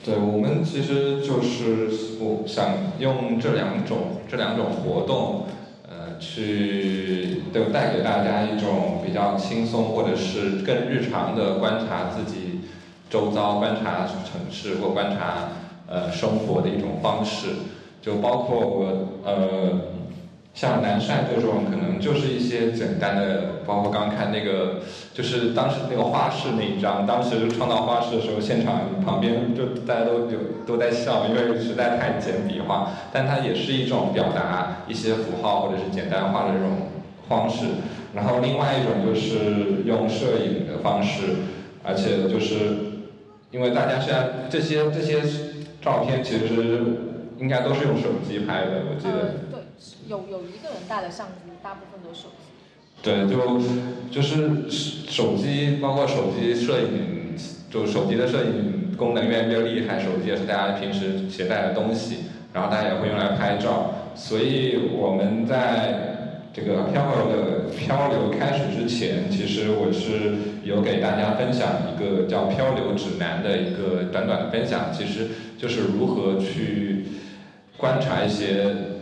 对我们其实就是我想用这两种这两种活动，呃，去都带给大家一种比较轻松或者是更日常的观察自己周遭、观察城市或观察呃生活的一种方式。就包括我呃。像南帅这种，可能就是一些简单的，包括刚看那个，就是当时那个花式那一张，当时创造花式的时候，现场旁边就大家都有都在笑，因为实在太简笔画，但它也是一种表达一些符号或者是简单化的这种方式。然后另外一种就是用摄影的方式，而且就是因为大家现在这些这些照片其实应该都是用手机拍的，我记得。有有一个人带的相机，大部分都是手机。对，就就是手机，包括手机摄影，就手机的摄影功能越来越厉害，手机也是大家平时携带的东西，然后大家也会用来拍照。所以我们在这个漂流的漂流开始之前，其实我是有给大家分享一个叫漂流指南的一个短短的分享，其实就是如何去观察一些。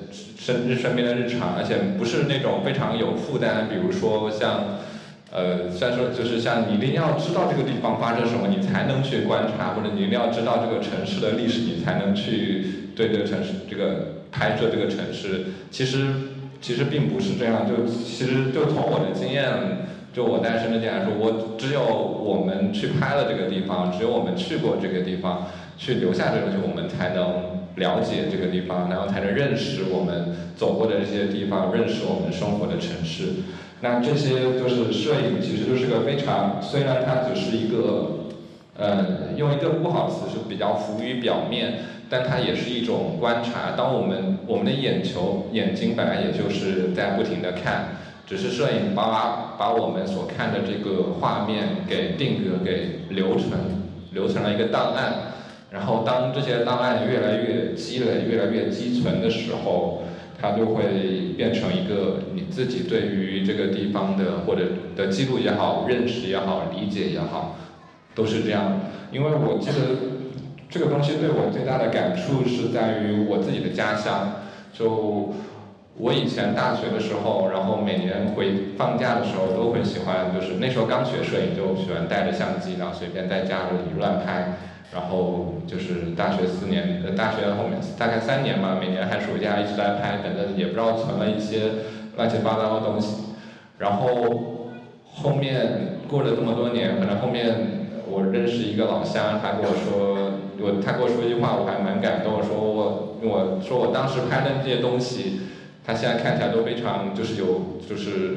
身身边的日常，而且不是那种非常有负担，比如说像，呃，虽然说就是像你一定要知道这个地方发生什么，你才能去观察，或者你一定要知道这个城市的历史，你才能去对这个城市这个拍摄这个城市。其实其实并不是这样，就其实就从我的经验，就我带深圳店来说，我只有我们去拍了这个地方，只有我们去过这个地方，去留下这个东西，我们才能。了解这个地方，然后才能认识我们走过的这些地方，认识我们生活的城市。那这些就是摄影，其实就是个非常，虽然它只是一个，呃，用一个不好词是比较浮于表面，但它也是一种观察。当我们我们的眼球眼睛本来也就是在不停的看，只是摄影把把我们所看的这个画面给定格，给留存，留存了一个档案。然后，当这些档案越来越积累、越来越积存的时候，它就会变成一个你自己对于这个地方的或者的记录也好、认识也好、理解也好，都是这样。因为我记得这个东西对我最大的感触是在于我自己的家乡。就我以前大学的时候，然后每年回放假的时候，都会喜欢，就是那时候刚学摄影，就喜欢带着相机，然后随便在家里乱拍。然后就是大学四年，呃，大学后面大概三年吧，每年寒暑假一直在拍，反正也不知道存了一些乱七八糟的东西。然后后面过了这么多年，可能后面我认识一个老乡，他跟我说，我他跟我说一句话，我还蛮感动，说我我说我当时拍的那些东西，他现在看起来都非常就是有就是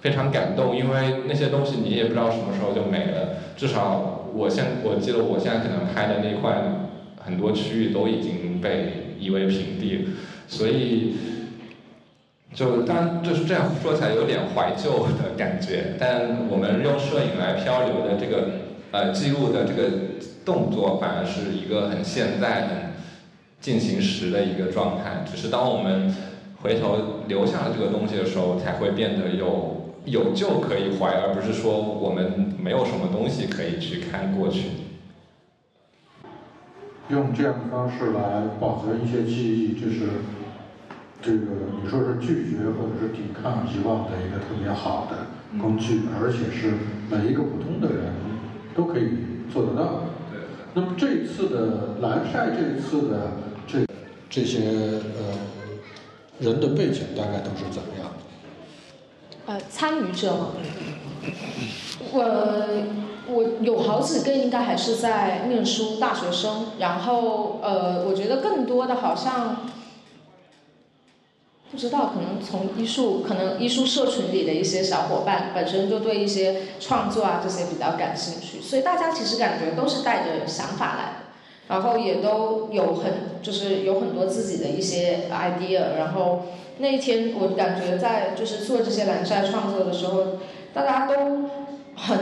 非常感动，因为那些东西你也不知道什么时候就没了，至少。我现我记得我现在可能拍的那块很多区域都已经被夷为平地，所以就当就是这样说起来有点怀旧的感觉，但我们用摄影来漂流的这个呃记录的这个动作，反而是一个很现在很进行时的一个状态。只是当我们回头留下了这个东西的时候，才会变得有。有旧可以怀，而不是说我们没有什么东西可以去看过去。用这样的方式来保存一些记忆，就是这个你说是拒绝或者是抵抗遗忘的一个特别好的工具，而且是每一个普通的人都可以做得到。对。那么这一次的蓝晒，这一次的这这些呃人的背景大概都是怎么样？呃，参与者。吗，我我有好几个应该还是在念书大学生，然后呃，我觉得更多的好像不知道，可能从艺术，可能艺术社群里的一些小伙伴本身就对一些创作啊这些比较感兴趣，所以大家其实感觉都是带着想法来，然后也都有很就是有很多自己的一些 idea，然后。那一天，我感觉在就是做这些蓝晒创作的时候，大家都很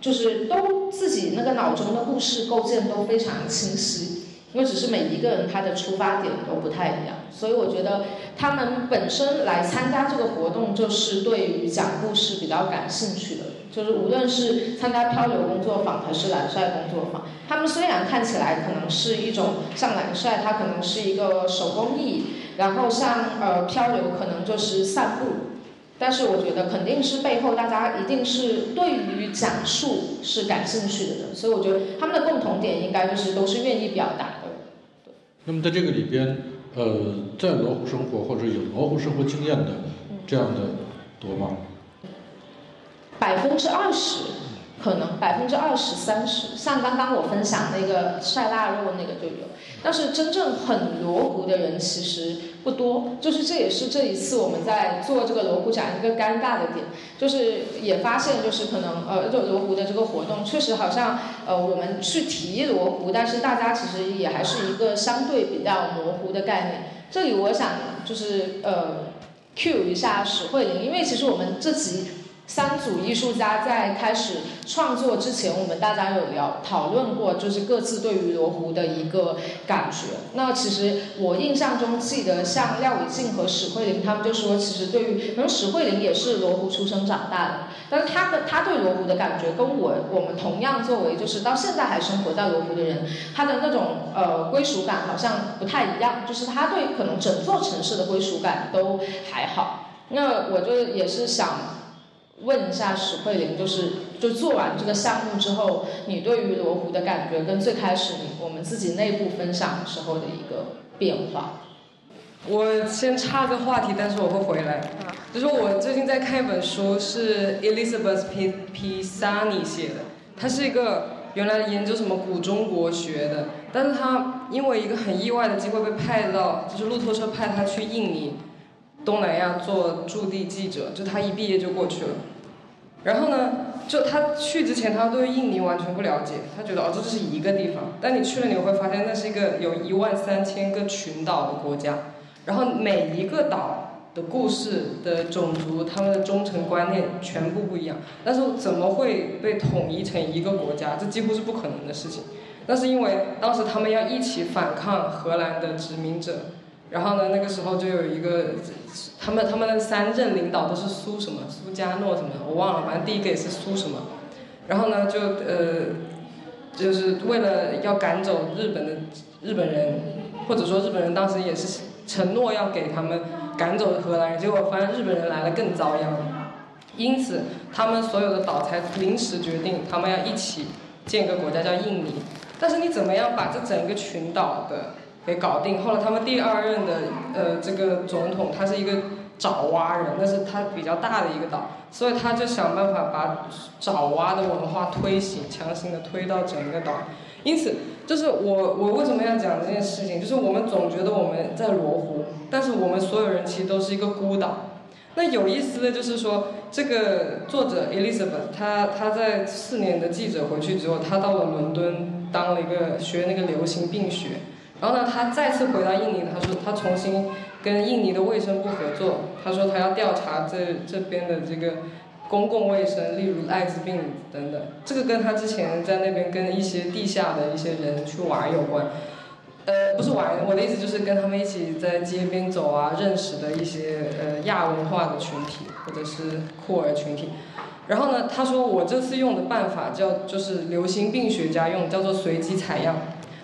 就是都自己那个脑中的故事构建都非常清晰，因为只是每一个人他的出发点都不太一样，所以我觉得他们本身来参加这个活动就是对于讲故事比较感兴趣的，就是无论是参加漂流工作坊还是蓝晒工作坊，他们虽然看起来可能是一种像蓝晒，它可能是一个手工艺。然后像呃漂流可能就是散步，但是我觉得肯定是背后大家一定是对于讲述是感兴趣的人，所以我觉得他们的共同点应该就是都是愿意表达的。那么在这个里边，呃，在罗湖生活或者有罗湖生活经验的这样的多吗？百分之二十，可能百分之二十三十，像刚刚我分享那个晒腊肉那个就有，但是真正很罗湖的人其实不多，就是这也是这一次我们在做这个罗湖展一个尴尬的点，就是也发现就是可能呃就罗湖的这个活动确实好像呃我们去提罗湖，但是大家其实也还是一个相对比较模糊的概念。这里我想就是呃 cue 一下史慧玲，因为其实我们这集。三组艺术家在开始创作之前，我们大家有聊讨论过，就是各自对于罗湖的一个感觉。那其实我印象中记得，像廖伟静和史慧玲他们就说，其实对于可能史慧玲也是罗湖出生长大的，但是他的他对罗湖的感觉跟我我们同样作为就是到现在还生活在罗湖的人，他的那种呃归属感好像不太一样，就是他对可能整座城市的归属感都还好。那我就也是想。问一下史慧玲，就是就做完这个项目之后，你对于罗湖的感觉跟最开始你我们自己内部分享时候的一个变化。我先插个话题，但是我会回来。就是我最近在看一本书，是 Elizabeth P. P. Sani 写的，他是一个原来研究什么古中国学的，但是他因为一个很意外的机会被派到，就是路透社派他去印尼。东南亚做驻地记者，就他一毕业就过去了。然后呢，就他去之前，他对印尼完全不了解，他觉得哦，这就是一个地方。但你去了，你会发现那是一个有一万三千个群岛的国家，然后每一个岛的故事的种族，他们的忠诚观念全部不一样。但是怎么会被统一成一个国家？这几乎是不可能的事情。那是因为当时他们要一起反抗荷兰的殖民者。然后呢，那个时候就有一个，他们他们的三任领导都是苏什么，苏加诺什么，我忘了，反正第一个也是苏什么。然后呢，就呃，就是为了要赶走日本的日本人，或者说日本人当时也是承诺要给他们赶走荷兰人，结果发现日本人来了更遭殃。因此，他们所有的岛才临时决定，他们要一起建个国家叫印尼。但是你怎么样把这整个群岛的？给搞定。后来他们第二任的呃这个总统，他是一个爪哇人，那是他比较大的一个岛，所以他就想办法把爪哇的文化推行，强行的推到整个岛。因此，就是我我为什么要讲这件事情，就是我们总觉得我们在罗湖，但是我们所有人其实都是一个孤岛。那有意思的就是说，这个作者 Elizabeth，他他在四年的记者回去之后，他到了伦敦当了一个学那个流行病学。然后呢，他再次回到印尼，他说他重新跟印尼的卫生部合作，他说他要调查这这边的这个公共卫生，例如艾滋病等等。这个跟他之前在那边跟一些地下的一些人去玩有关，呃，不是玩，我的意思就是跟他们一起在街边走啊，认识的一些呃亚文化的群体或者是酷儿群体。然后呢，他说我这次用的办法叫就是流行病学家用，叫做随机采样。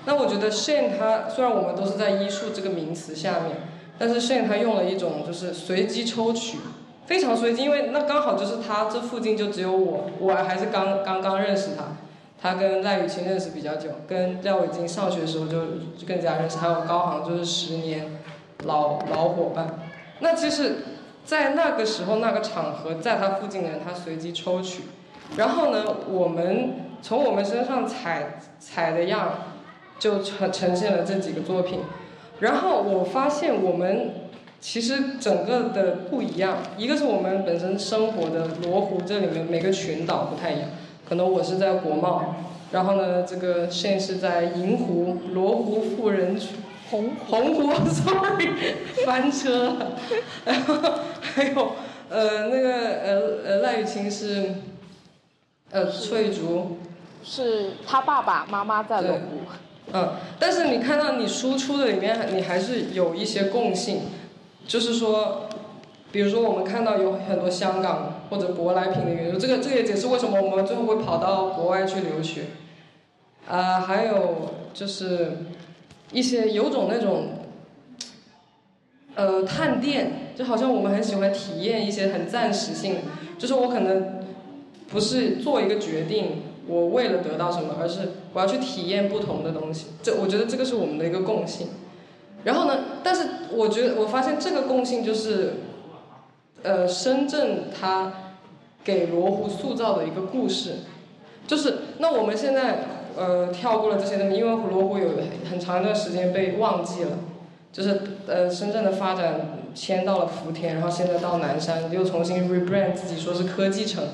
那我觉得 Shane 他虽然我们都是在医术这个名词下面，但是 Shane 他用了一种就是随机抽取，非常随机，因为那刚好就是他这附近就只有我，我还是刚刚刚认识他，他跟赖雨晴认识比较久，跟廖伟金上学的时候就更加认识，还有高航就是十年老老伙伴。那其实，在那个时候那个场合，在他附近的人他随机抽取，然后呢，我们从我们身上采采的样。就呈呈现了这几个作品，然后我发现我们其实整个的不一样，一个是我们本身生活的罗湖这里面每个群岛不太一样，可能我是在国贸，然后呢这个现是在银湖罗湖富人区，红红湖，sorry，翻车了，然后还有呃那个呃呃赖雨晴是呃翠竹，是他爸爸妈妈在罗湖。嗯，但是你看到你输出的里面，你还是有一些共性，就是说，比如说我们看到有很多香港或者舶来品的元素，这个这也解释为什么我们最后会跑到国外去留学，啊，还有就是一些有种那种，呃，探店就好像我们很喜欢体验一些很暂时性，就是我可能不是做一个决定，我为了得到什么，而是我要去体验不同的东西。这我觉得这个是我们的一个共性。然后呢，但是我觉得我发现这个共性就是，呃，深圳它给罗湖塑造的一个故事，就是那我们现在呃跳过了这些东西，因为罗湖有很长一段时间被忘记了，就是呃深圳的发展迁到了福田，然后现在到南山又重新 rebrand 自己说是科技城，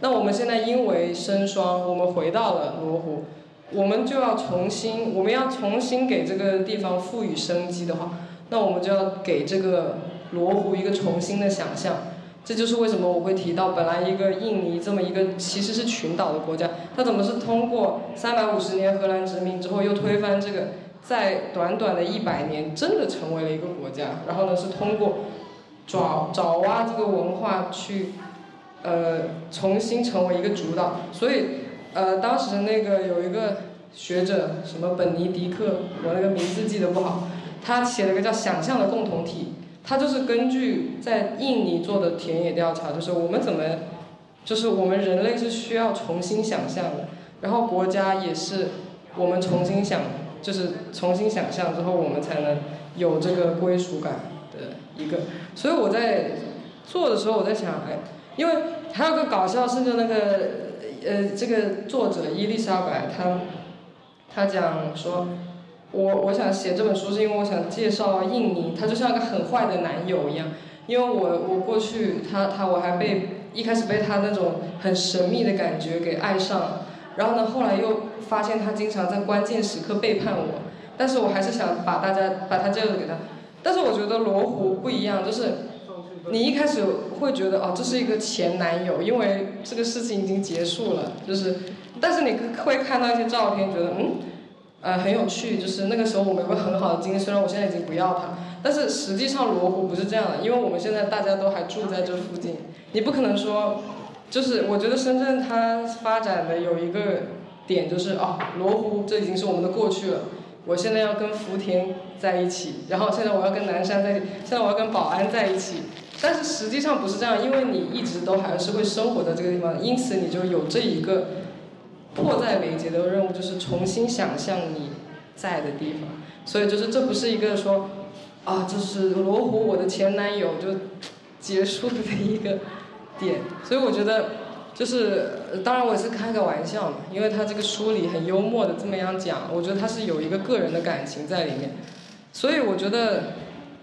那我们现在因为生双，我们回到了罗湖。我们就要重新，我们要重新给这个地方赋予生机的话，那我们就要给这个罗湖一个重新的想象。这就是为什么我会提到，本来一个印尼这么一个其实是群岛的国家，它怎么是通过三百五十年荷兰殖民之后又推翻这个，在短短的一百年真的成为了一个国家。然后呢，是通过爪爪哇这个文化去，呃，重新成为一个主导。所以。呃，当时那个有一个学者，什么本尼迪克，我那个名字记得不好，他写了个叫《想象的共同体》，他就是根据在印尼做的田野调查，就是我们怎么，就是我们人类是需要重新想象的，然后国家也是我们重新想，就是重新想象之后，我们才能有这个归属感的一个。所以我在做的时候，我在想，哎，因为还有个搞笑，是就那个。呃，这个作者伊丽莎白，她，她讲说，我我想写这本书是因为我想介绍印尼，他就像个很坏的男友一样，因为我我过去他他我还被一开始被他那种很神秘的感觉给爱上，然后呢后来又发现他经常在关键时刻背叛我，但是我还是想把大家把他介绍给他，但是我觉得罗湖不一样，就是。你一开始会觉得哦，这是一个前男友，因为这个事情已经结束了，就是，但是你会看到一些照片，觉得嗯，呃很有趣，就是那个时候我们有个很好的经历，虽然我现在已经不要他，但是实际上罗湖不是这样的，因为我们现在大家都还住在这附近，你不可能说，就是我觉得深圳它发展的有一个点就是哦，罗湖这已经是我们的过去了。我现在要跟福田在一起，然后现在我要跟南山在，现在我要跟宝安在一起，但是实际上不是这样，因为你一直都还是会生活在这个地方，因此你就有这一个迫在眉睫的任务，就是重新想象你在的地方。所以就是这不是一个说啊，这是罗湖我的前男友就结束的一个点，所以我觉得。就是，当然我也是开个玩笑嘛，因为他这个书里很幽默的这么样讲，我觉得他是有一个个人的感情在里面，所以我觉得，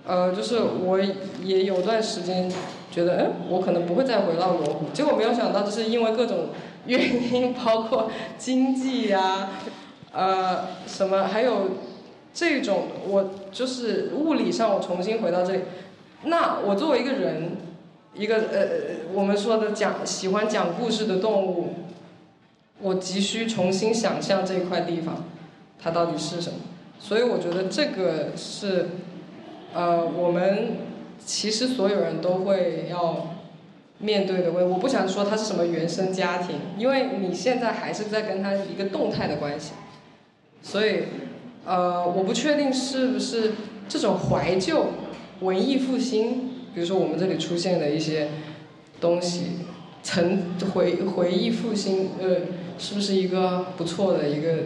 呃，就是我也有段时间觉得，哎，我可能不会再回到罗湖，结果没有想到，就是因为各种 原因，包括经济呀，呃，什么，还有这种，我就是物理上我重新回到这里，那我作为一个人。一个呃，我们说的讲喜欢讲故事的动物，我急需重新想象这一块地方，它到底是什么。所以我觉得这个是，呃，我们其实所有人都会要面对的问。我不想说他是什么原生家庭，因为你现在还是在跟他一个动态的关系。所以，呃，我不确定是不是这种怀旧文艺复兴。比如说我们这里出现的一些东西，曾回回忆复兴，呃，是不是一个不错的一个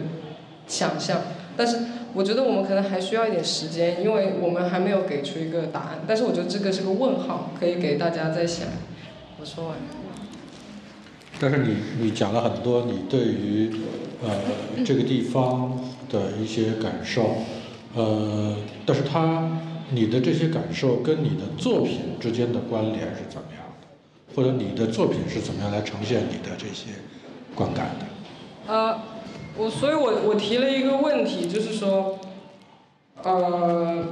想象？但是我觉得我们可能还需要一点时间，因为我们还没有给出一个答案。但是我觉得这个是个问号，可以给大家再想。我说完。但是你你讲了很多你对于呃这个地方的一些感受，呃，但是它。你的这些感受跟你的作品之间的关联是怎么样的？或者你的作品是怎么样来呈现你的这些观感的？呃，我所以，我我提了一个问题，就是说，呃，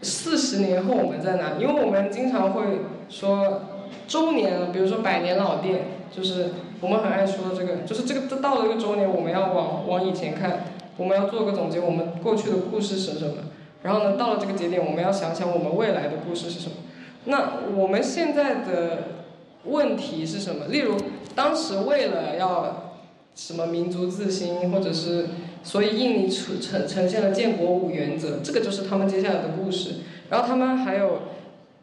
四十年后我们在哪？因为我们经常会说周年，比如说百年老店，就是我们很爱说这个，就是这个到了一个周年，我们要往往以前看，我们要做个总结，我们过去的故事是什么？然后呢，到了这个节点，我们要想想我们未来的故事是什么。那我们现在的问题是什么？例如，当时为了要什么民族自信，或者是所以印尼呈呈呈现了建国五原则，这个就是他们接下来的故事。然后他们还有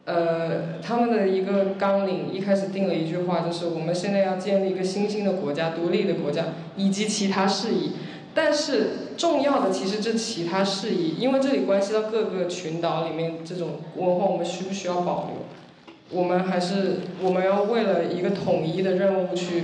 呃，他们的一个纲领一开始定了一句话，就是我们现在要建立一个新兴的国家，独立的国家，以及其他事宜。但是重要的其实这其他事宜，因为这里关系到各个群岛里面这种文化，我们需不需要保留？我们还是我们要为了一个统一的任务去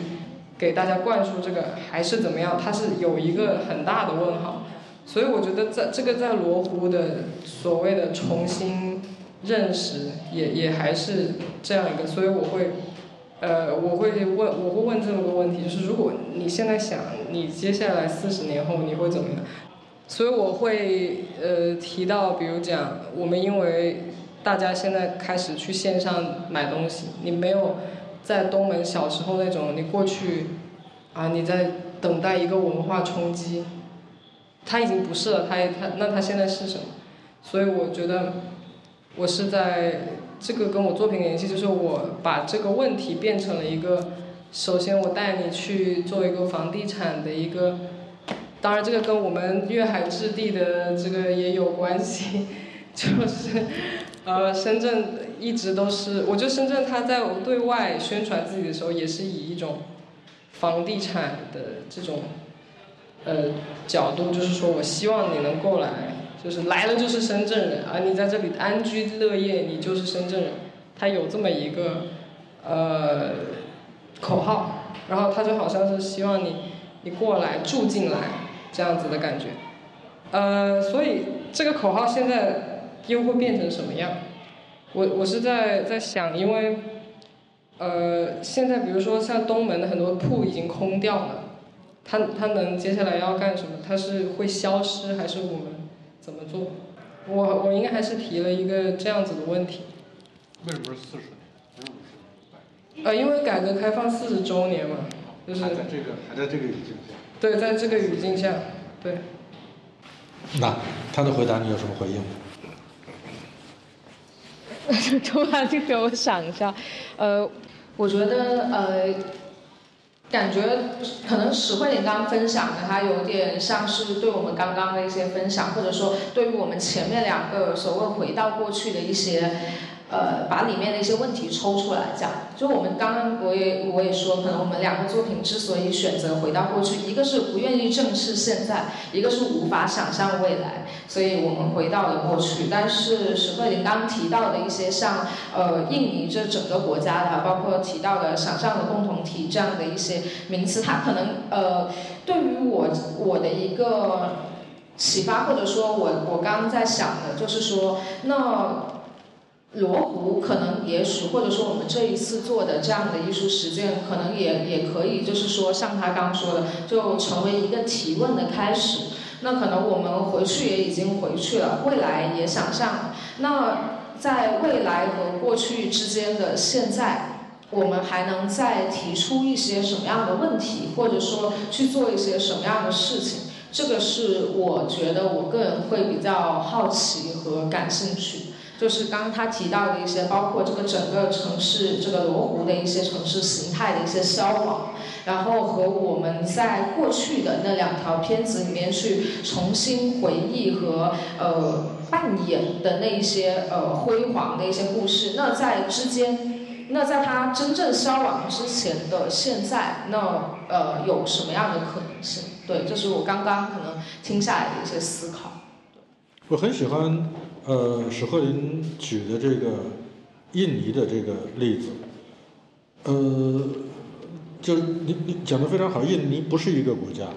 给大家灌输这个，还是怎么样？它是有一个很大的问号。所以我觉得在这个在罗湖的所谓的重新认识，也也还是这样一个。所以我会，呃，我会问，我会问这么个问题，就是如果你现在想，你接下来四十年后你会怎么样？所以我会呃提到，比如讲，我们因为大家现在开始去线上买东西，你没有在东门小时候那种，你过去啊，你在等待一个文化冲击。他已经不是了，他也他那他现在是什么？所以我觉得，我是在这个跟我作品联系，就是我把这个问题变成了一个，首先我带你去做一个房地产的一个，当然这个跟我们粤海置地的这个也有关系，就是呃深圳一直都是，我觉得深圳它在对外宣传自己的时候，也是以一种房地产的这种。呃，角度就是说，我希望你能过来，就是来了就是深圳人啊，你在这里安居乐业，你就是深圳人。他有这么一个呃口号，然后他就好像是希望你你过来住进来这样子的感觉。呃，所以这个口号现在又会变成什么样？我我是在在想，因为呃，现在比如说像东门的很多铺已经空掉了。他他能接下来要干什么？他是会消失还是我们怎么做？我我应该还是提了一个这样子的问题。为什么是四十年？不是五十年？呃，因为改革开放四十周年嘛，就是还在这个还在这个语境下。对，在这个语境下，对。那他的回答你有什么回应？突 然就给我想一下，呃，我觉得呃。感觉可能史慧玲刚刚分享的，它有点像是对我们刚刚的一些分享，或者说对于我们前面两个所谓回到过去的一些。呃，把里面的一些问题抽出来讲，就我们刚刚我也我也说，可能我们两个作品之所以选择回到过去，一个是不愿意正视现在，一个是无法想象未来，所以我们回到了过去。但是石慧玲刚提到的一些像呃印尼这整个国家的，包括提到的想象的共同体这样的一些名词，它可能呃对于我我的一个启发，或者说我我刚在想的就是说那。罗湖可能也许，或者说我们这一次做的这样的艺术实践，可能也也可以，就是说像他刚刚说的，就成为一个提问的开始。那可能我们回去也已经回去了，未来也想象。那在未来和过去之间的现在，我们还能再提出一些什么样的问题，或者说去做一些什么样的事情？这个是我觉得我个人会比较好奇和感兴趣。就是刚刚他提到的一些，包括这个整个城市这个罗湖的一些城市形态的一些消亡，然后和我们在过去的那两条片子里面去重新回忆和呃扮演的那一些呃辉煌的一些故事，那在之间，那在它真正消亡之前的现在，那呃有什么样的可能性？对，这是我刚刚可能听下来的一些思考。我很喜欢。呃，史鹤林举的这个印尼的这个例子，呃，就是你你讲的非常好，印尼不是一个国家，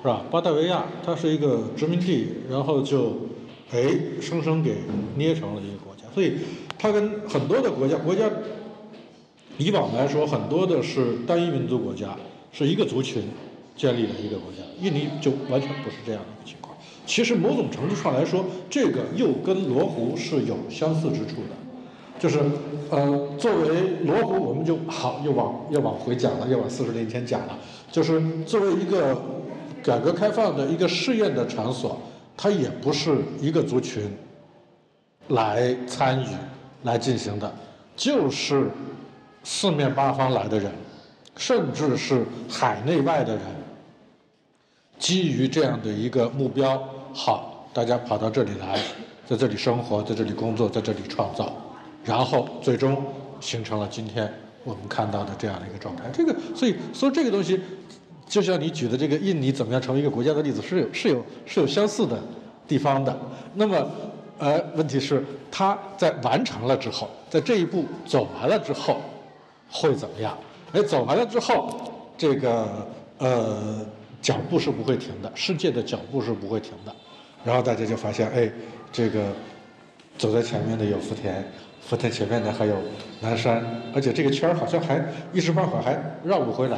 是吧？巴达维亚它是一个殖民地，然后就哎生生给捏成了一个国家，所以它跟很多的国家国家以往来说，很多的是单一民族国家，是一个族群建立的一个国家，印尼就完全不是这样的一个情况。其实某种程度上来说，这个又跟罗湖是有相似之处的，就是，呃，作为罗湖，我们就好又往又往回讲了，又往四十年前讲了，就是作为一个改革开放的一个试验的场所，它也不是一个族群来参与来进行的，就是四面八方来的人，甚至是海内外的人，基于这样的一个目标。好，大家跑到这里来，在这里生活，在这里工作，在这里创造，然后最终形成了今天我们看到的这样的一个状态。这个，所以所以这个东西，就像你举的这个印尼怎么样成为一个国家的例子，是有是有是有相似的地方的。那么，呃，问题是它在完成了之后，在这一步走完了之后，会怎么样？哎，走完了之后，这个呃脚步是不会停的，世界的脚步是不会停的。然后大家就发现，哎，这个走在前面的有福田，福田前面的还有南山，而且这个圈儿好像还一时半会儿还绕不回来。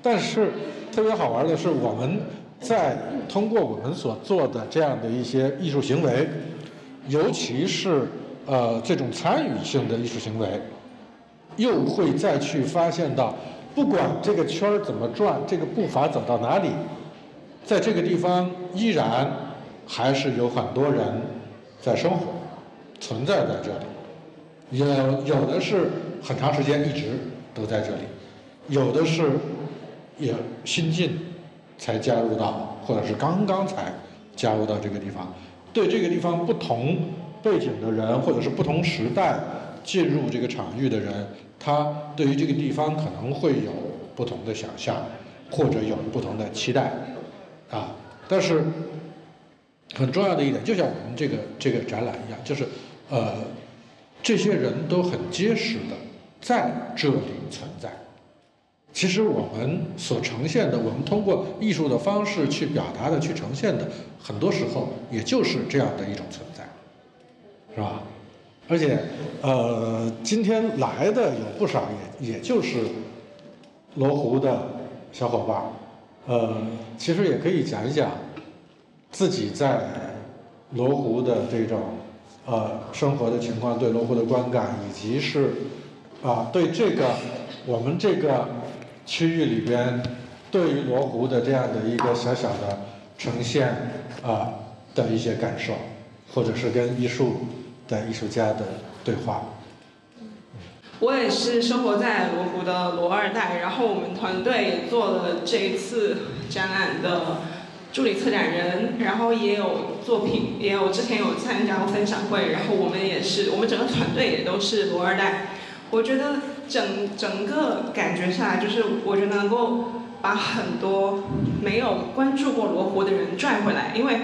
但是特别好玩的是，我们在通过我们所做的这样的一些艺术行为，尤其是呃这种参与性的艺术行为，又会再去发现到，不管这个圈儿怎么转，这个步伐走到哪里，在这个地方依然。还是有很多人在生活，存在在这里。有有的是很长时间一直都在这里，有的是也新进才加入到，或者是刚刚才加入到这个地方。对这个地方不同背景的人，或者是不同时代进入这个场域的人，他对于这个地方可能会有不同的想象，或者有不同的期待啊。但是。很重要的一点，就像我们这个这个展览一样，就是，呃，这些人都很结实的在这里存在。其实我们所呈现的，我们通过艺术的方式去表达的、去呈现的，很多时候也就是这样的一种存在，是吧？而且，呃，今天来的有不少，也也就是罗湖的小伙伴，呃，其实也可以讲一讲。自己在罗湖的这种呃生活的情况，对罗湖的观感，以及是啊对这个我们这个区域里边对于罗湖的这样的一个小小的呈现啊的一些感受，或者是跟艺术的艺术家的对话。我也是生活在罗湖的罗二代，然后我们团队也做了这一次展览的。助理策展人，然后也有作品，也有之前有参加过分享会，然后我们也是，我们整个团队也都是罗二代。我觉得整整个感觉下来，就是我觉得能够把很多没有关注过罗湖的人拽回来，因为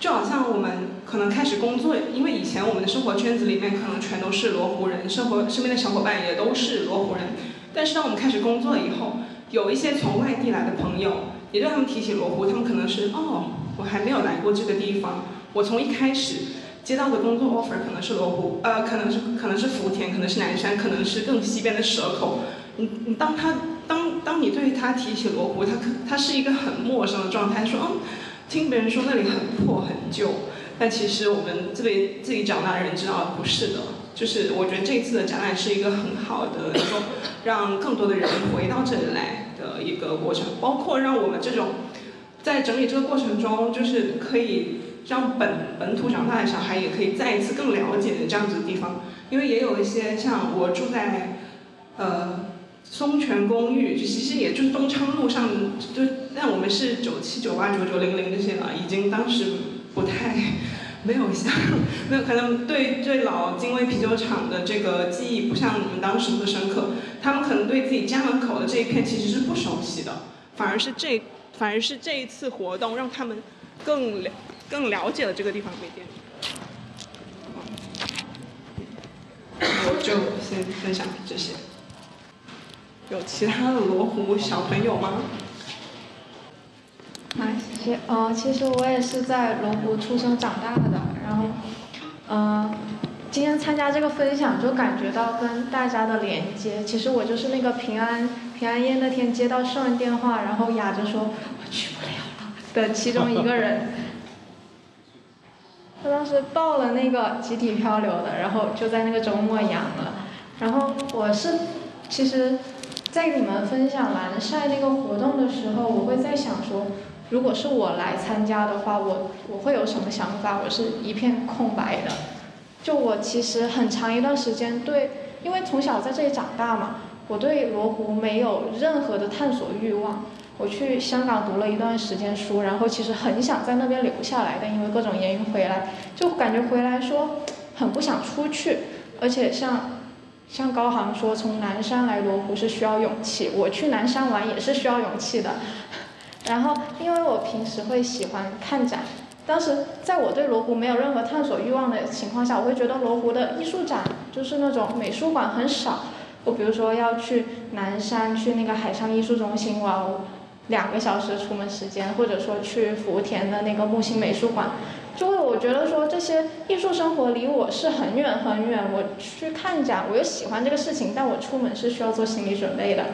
就好像我们可能开始工作，因为以前我们的生活圈子里面可能全都是罗湖人，生活身边的小伙伴也都是罗湖人，但是当我们开始工作以后，有一些从外地来的朋友。也对他们提起罗湖，他们可能是哦，我还没有来过这个地方。我从一开始接到的工作 offer 可能是罗湖，呃，可能是可能是福田，可能是南山，可能是更西边的蛇口。你你当他当当你对他提起罗湖，他可他是一个很陌生的状态，说嗯，听别人说那里很破很旧，但其实我们这边自己长大的人知道不是的。就是我觉得这次的展览是一个很好的，能够让更多的人回到这里来。的一个过程，包括让我们这种在整理这个过程中，就是可以让本本土长大的小孩也可以再一次更了解的这样子的地方。因为也有一些像我住在呃松泉公寓，其实也就是东昌路上，就但我们是九七九八九九零零这些了，已经当时不太没有像没有可能对对老金威啤酒厂的这个记忆不像你们当时那么深刻。他们可能对自己家门口的这一片其实是不熟悉的，反而是这，反而是这一次活动让他们更了更了解了这个地方。店。我就先分享这些。有其他的罗湖小朋友吗？好，其。呃，其实我也是在龙湖出生长大的，然后，嗯。今天参加这个分享，就感觉到跟大家的连接。其实我就是那个平安平安夜那天接到上人电话，然后哑着说我去不了了的其中一个人。他当时报了那个集体漂流的，然后就在那个周末阳了。然后我是，其实，在你们分享蓝晒那个活动的时候，我会在想说，如果是我来参加的话，我我会有什么想法？我是一片空白的。就我其实很长一段时间对，因为从小在这里长大嘛，我对罗湖没有任何的探索欲望。我去香港读了一段时间书，然后其实很想在那边留下来，但因为各种原因回来，就感觉回来说很不想出去。而且像像高航说，从南山来罗湖是需要勇气，我去南山玩也是需要勇气的。然后，因为我平时会喜欢看展，当时在我对罗湖没有任何探索欲望的情况下，我会觉得罗湖的艺术展就是那种美术馆很少。我比如说要去南山去那个海上艺术中心玩两个小时出门时间，或者说去福田的那个木心美术馆，就会我觉得说这些艺术生活离我是很远很远。我去看展，我又喜欢这个事情，但我出门是需要做心理准备的。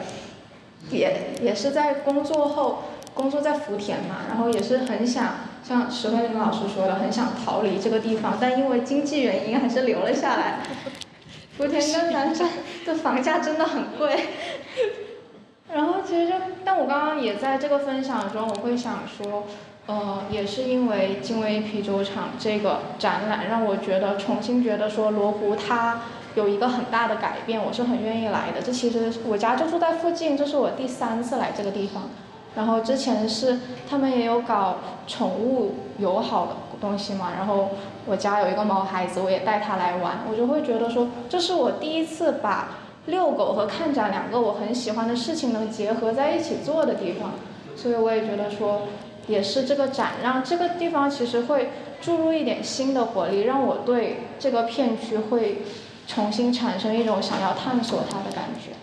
也也是在工作后。工作在福田嘛，然后也是很想像石慧林老师说的，很想逃离这个地方，但因为经济原因还是留了下来。福田跟南山的房价真的很贵。然后其实就，但我刚刚也在这个分享中，我会想说，呃，也是因为金威啤酒厂这个展览，让我觉得重新觉得说罗湖它有一个很大的改变，我是很愿意来的。这其实我家就住在附近，这是我第三次来这个地方。然后之前是他们也有搞宠物友好的东西嘛，然后我家有一个毛孩子，我也带它来玩，我就会觉得说，这是我第一次把遛狗和看展两个我很喜欢的事情能结合在一起做的地方，所以我也觉得说，也是这个展让这个地方其实会注入一点新的活力，让我对这个片区会重新产生一种想要探索它的感觉。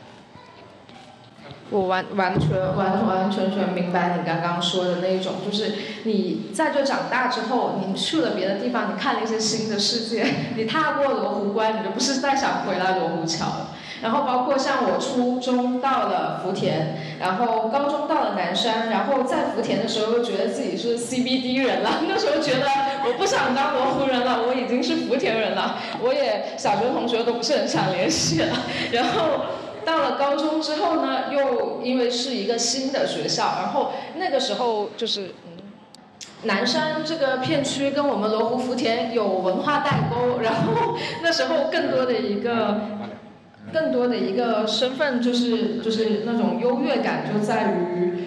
我完完全完完全全明白你刚刚说的那种，就是你在这长大之后，你去了别的地方，你看了一些新的世界，你踏过罗湖关，你就不是再想回来罗湖桥了。然后包括像我初中到了福田，然后高中到了南山，然后在福田的时候又觉得自己是 CBD 人了，那时候觉得我不想当罗湖人了，我已经是福田人了，我也小学同学都不是很想联系了，然后。到了高中之后呢，又因为是一个新的学校，然后那个时候就是，嗯，南山这个片区跟我们罗湖福田有文化代沟，然后那时候更多的一个，更多的一个身份就是就是那种优越感就在于。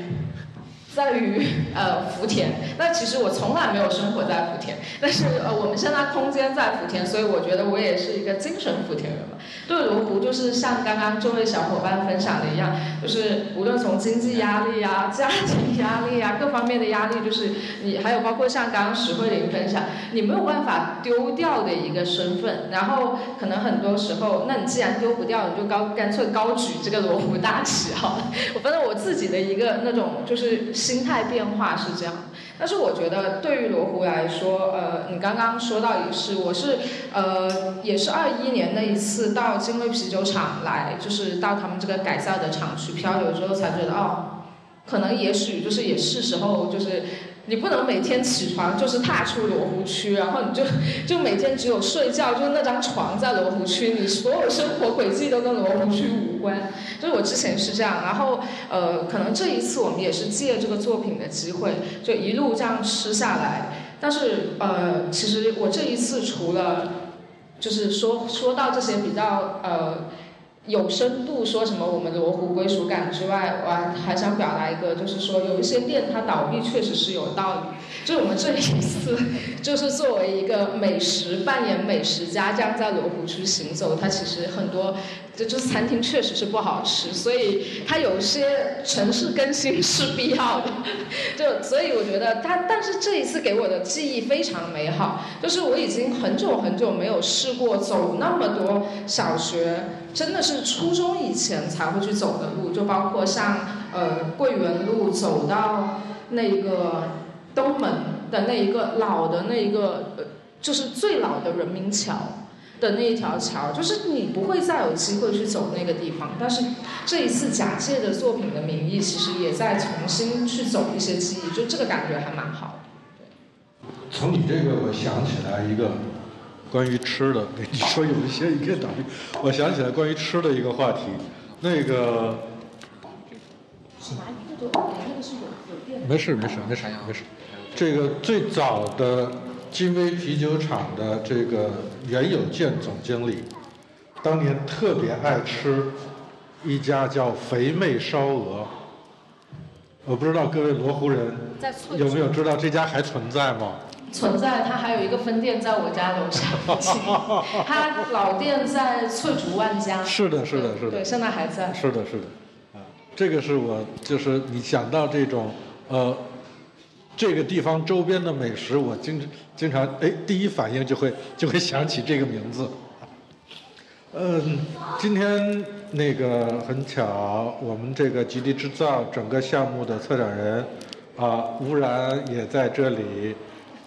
在于呃福田，那其实我从来没有生活在福田，但是呃我们现在空间在福田，所以我觉得我也是一个精神福田人嘛。对罗湖就是像刚刚这位小伙伴分享的一样，就是无论从经济压力啊、家庭压力啊各方面的压力，就是你还有包括像刚刚石慧玲分享，你没有办法丢掉的一个身份。然后可能很多时候，那你既然丢不掉，你就高干脆高举这个罗湖大旗好了。我反正我自己的一个那种就是。心态变化是这样，但是我觉得对于罗湖来说，呃，你刚刚说到也是，我是呃，也是二一年那一次到金威啤酒厂来，就是到他们这个改造的厂区漂流之后，才觉得哦，可能也许就是也是时候就是。你不能每天起床就是踏出罗湖区，然后你就 就每天只有睡觉，就是那张床在罗湖区，你所有生活轨迹都跟罗湖区无关。就是我之前是这样，然后呃，可能这一次我们也是借这个作品的机会，就一路这样吃下来。但是呃，其实我这一次除了就是说说到这些比较呃。有深度说什么我们罗湖归属感之外，我还想表达一个，就是说有一些店它倒闭确实是有道理。就我们这一次，就是作为一个美食扮演美食家，这样在罗湖区行走，它其实很多。就就餐厅确实是不好吃，所以它有些城市更新是必要的。就所以我觉得它，但是这一次给我的记忆非常美好，就是我已经很久很久没有试过走那么多小学，真的是初中以前才会去走的路，就包括像呃桂园路走到那个东门的那一个老的那一个，呃就是最老的人民桥。的那一条桥，就是你不会再有机会去走那个地方。但是这一次假借的作品的名义，其实也在重新去走一些记忆，就这个感觉还蛮好。从你这个，我想起来一个关于吃的，你说有一些一个倒闭，我想起来关于吃的一个话题，那个。没事没事没事没事，这个最早的。金威啤酒厂的这个袁有健总经理，当年特别爱吃一家叫肥妹烧鹅。我不知道各位罗湖人有没有知道这家还存在吗？存在，它还有一个分店在我家楼下附近，它老店在翠竹万家。是的，是的，是的。对，现在还在。是的，是的。啊，这个是我就是你想到这种呃这个地方周边的美食，我经经常哎第一反应就会就会想起这个名字。嗯，今天那个很巧，我们这个吉利制造整个项目的策展人啊吴然也在这里。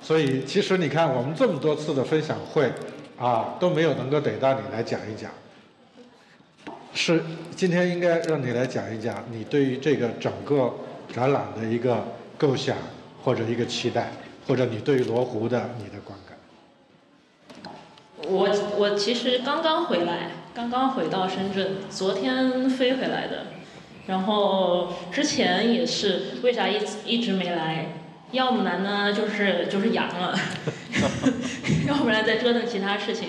所以，其实你看，我们这么多次的分享会，啊，都没有能够逮到你来讲一讲。是，今天应该让你来讲一讲你对于这个整个展览的一个构想，或者一个期待，或者你对于罗湖的你的观感。我我其实刚刚回来，刚刚回到深圳，昨天飞回来的，然后之前也是，为啥一一直没来？要不然呢，就是就是阳了，要不然再折腾其他事情，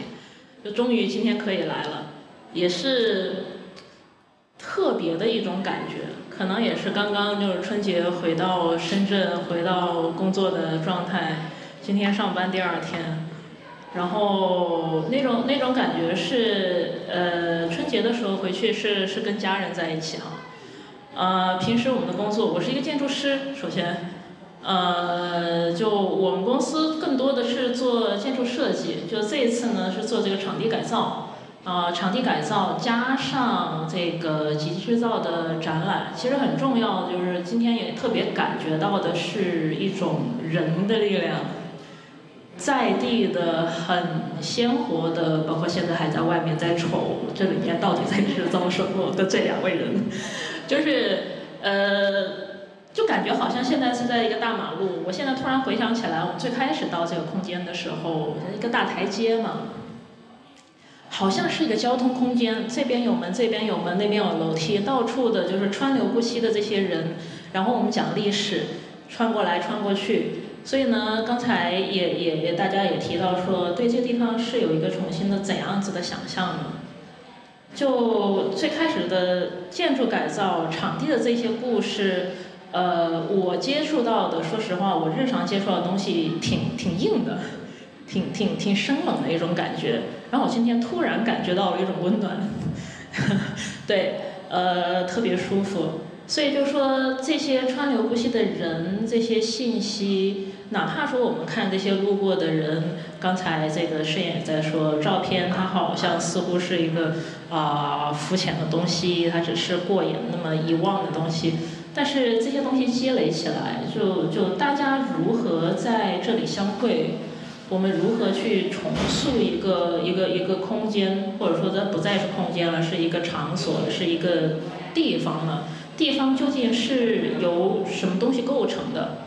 就终于今天可以来了，也是特别的一种感觉，可能也是刚刚就是春节回到深圳，回到工作的状态，今天上班第二天，然后那种那种感觉是，呃，春节的时候回去是是跟家人在一起啊，呃，平时我们的工作，我是一个建筑师，首先。呃，就我们公司更多的是做建筑设计，就这一次呢是做这个场地改造，呃，场地改造加上这个集制造的展览，其实很重要，就是今天也特别感觉到的是一种人的力量，在地的很鲜活的，包括现在还在外面在瞅这里面到底在制造什么的这两位人，就是呃。就感觉好像现在是在一个大马路。我现在突然回想起来，我们最开始到这个空间的时候，一个大台阶嘛，好像是一个交通空间。这边有门，这边有门，那边有楼梯，到处的就是川流不息的这些人。然后我们讲历史，穿过来穿过去。所以呢，刚才也也也大家也提到说，对这个地方是有一个重新的怎样子的想象呢？就最开始的建筑改造、场地的这些故事。呃，我接触到的，说实话，我日常接触到的东西挺挺硬的，挺挺挺生冷的一种感觉。然后我今天突然感觉到了一种温暖，对，呃，特别舒服。所以就说这些川流不息的人，这些信息，哪怕说我们看这些路过的人，刚才这个摄影在说，照片它好像似乎是一个啊肤浅的东西，它只是过眼那么一望的东西。但是这些东西积累起来，就就大家如何在这里相会，我们如何去重塑一个一个一个空间，或者说它不再是空间了，是一个场所，是一个地方了。地方究竟是由什么东西构成的？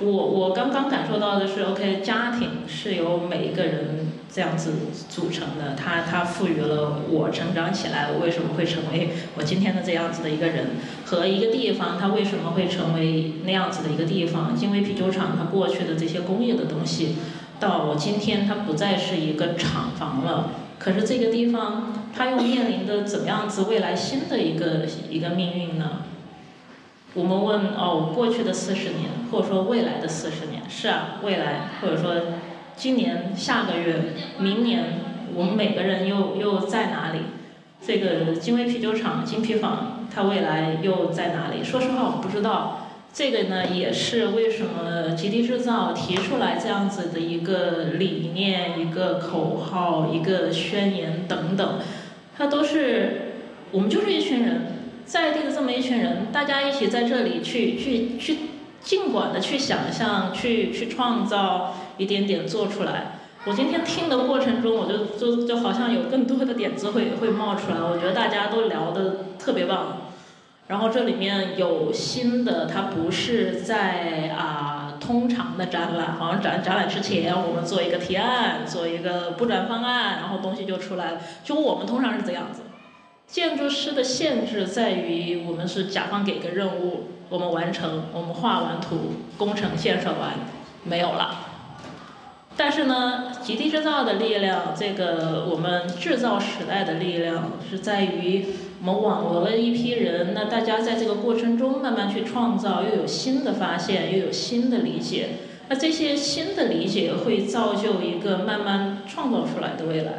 我我刚刚感受到的是，OK，家庭是由每一个人这样子组成的，它它赋予了我成长起来，我为什么会成为我今天的这样子的一个人，和一个地方它为什么会成为那样子的一个地方？金威啤酒厂它过去的这些工业的东西，到我今天它不再是一个厂房了，可是这个地方它又面临着怎么样子未来新的一个一个命运呢？我们问哦，过去的四十年，或者说未来的四十年，是啊，未来，或者说今年、下个月、明年，我们每个人又又在哪里？这个金威啤酒厂、金啤坊，它未来又在哪里？说实话，我们不知道。这个呢，也是为什么吉利制造提出来这样子的一个理念、一个口号、一个宣言等等，它都是我们就是一群人。在地的这么一群人，大家一起在这里去去去，尽管的去想象，去去创造一点点做出来。我今天听的过程中，我就就就好像有更多的点子会会冒出来。我觉得大家都聊得特别棒。然后这里面有新的，它不是在啊通常的展览，好像展展览之前我们做一个提案，做一个布展方案，然后东西就出来了。就我们通常是这样子。建筑师的限制在于，我们是甲方给个任务，我们完成，我们画完图，工程建设完，没有了。但是呢，极地制造的力量，这个我们制造时代的力量，是在于我们网罗了一批人，那大家在这个过程中慢慢去创造，又有新的发现，又有新的理解，那这些新的理解会造就一个慢慢创造出来的未来，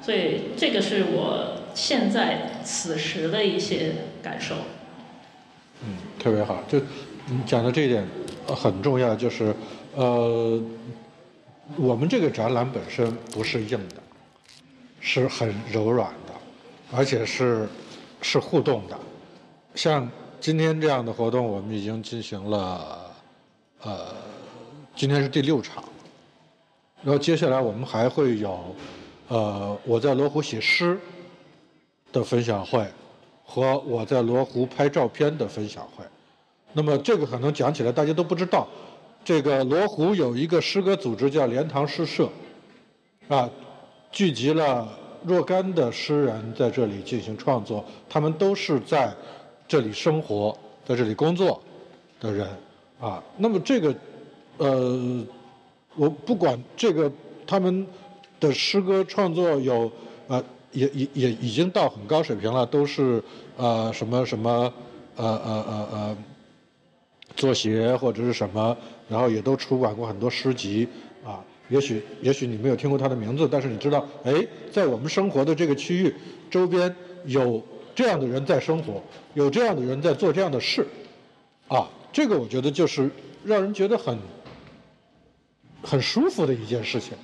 所以这个是我现在此时的一些感受。嗯，特别好，就你讲的这一点很重要，就是呃，我们这个展览本身不是硬的，是很柔软的，而且是是互动的。像今天这样的活动，我们已经进行了呃。今天是第六场，然后接下来我们还会有，呃，我在罗湖写诗的分享会，和我在罗湖拍照片的分享会。那么这个可能讲起来大家都不知道，这个罗湖有一个诗歌组织叫莲塘诗社，啊，聚集了若干的诗人在这里进行创作，他们都是在这里生活、在这里工作的人，啊，那么这个。呃，我不管这个他们的诗歌创作有呃，也也也已经到很高水平了，都是呃什么什么呃呃呃呃作协或者是什么，然后也都出版过很多诗集啊。也许也许你没有听过他的名字，但是你知道，哎，在我们生活的这个区域周边有这样的人在生活，有这样的人在做这样的事，啊，这个我觉得就是让人觉得很。很舒服的一件事情，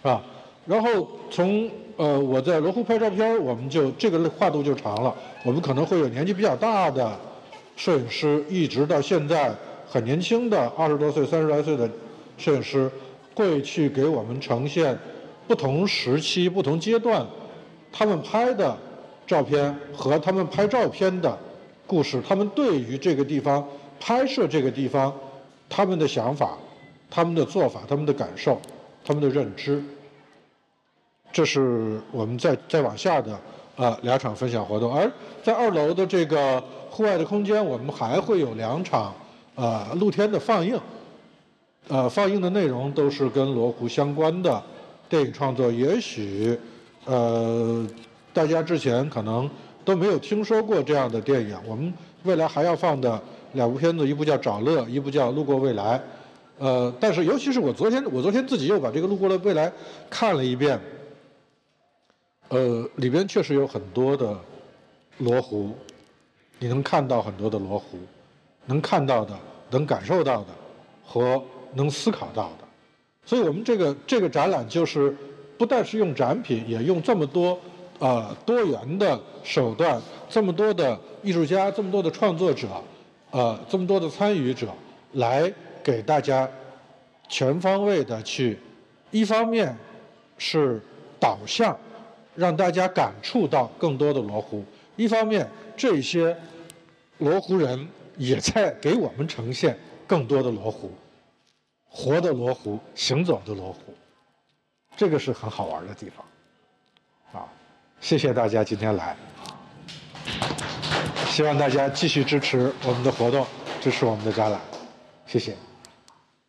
啊？然后从呃我在罗湖拍照片，我们就这个跨度就长了。我们可能会有年纪比较大的摄影师，一直到现在很年轻的二十多岁、三十来岁的摄影师，会去给我们呈现不同时期、不同阶段他们拍的照片和他们拍照片的故事，他们对于这个地方拍摄这个地方他们的想法。他们的做法、他们的感受、他们的认知，这是我们再再往下的啊两场分享活动。而在二楼的这个户外的空间，我们还会有两场啊露天的放映，呃，放映的内容都是跟罗湖相关的电影创作。也许呃大家之前可能都没有听说过这样的电影。我们未来还要放的两部片子，一部叫《找乐》，一部叫《路过未来》。呃，但是尤其是我昨天，我昨天自己又把这个《路过了未来》看了一遍，呃，里边确实有很多的罗湖，你能看到很多的罗湖，能看到的、能感受到的和能思考到的，所以我们这个这个展览就是不但是用展品，也用这么多啊多元的手段，这么多的艺术家，这么多的创作者，呃，这么多的参与者来。给大家全方位的去，一方面是导向，让大家感触到更多的罗湖；一方面，这些罗湖人也在给我们呈现更多的罗湖，活的罗湖，行走的罗湖，这个是很好玩的地方。啊，谢谢大家今天来，希望大家继续支持我们的活动，支持我们的展览，谢谢。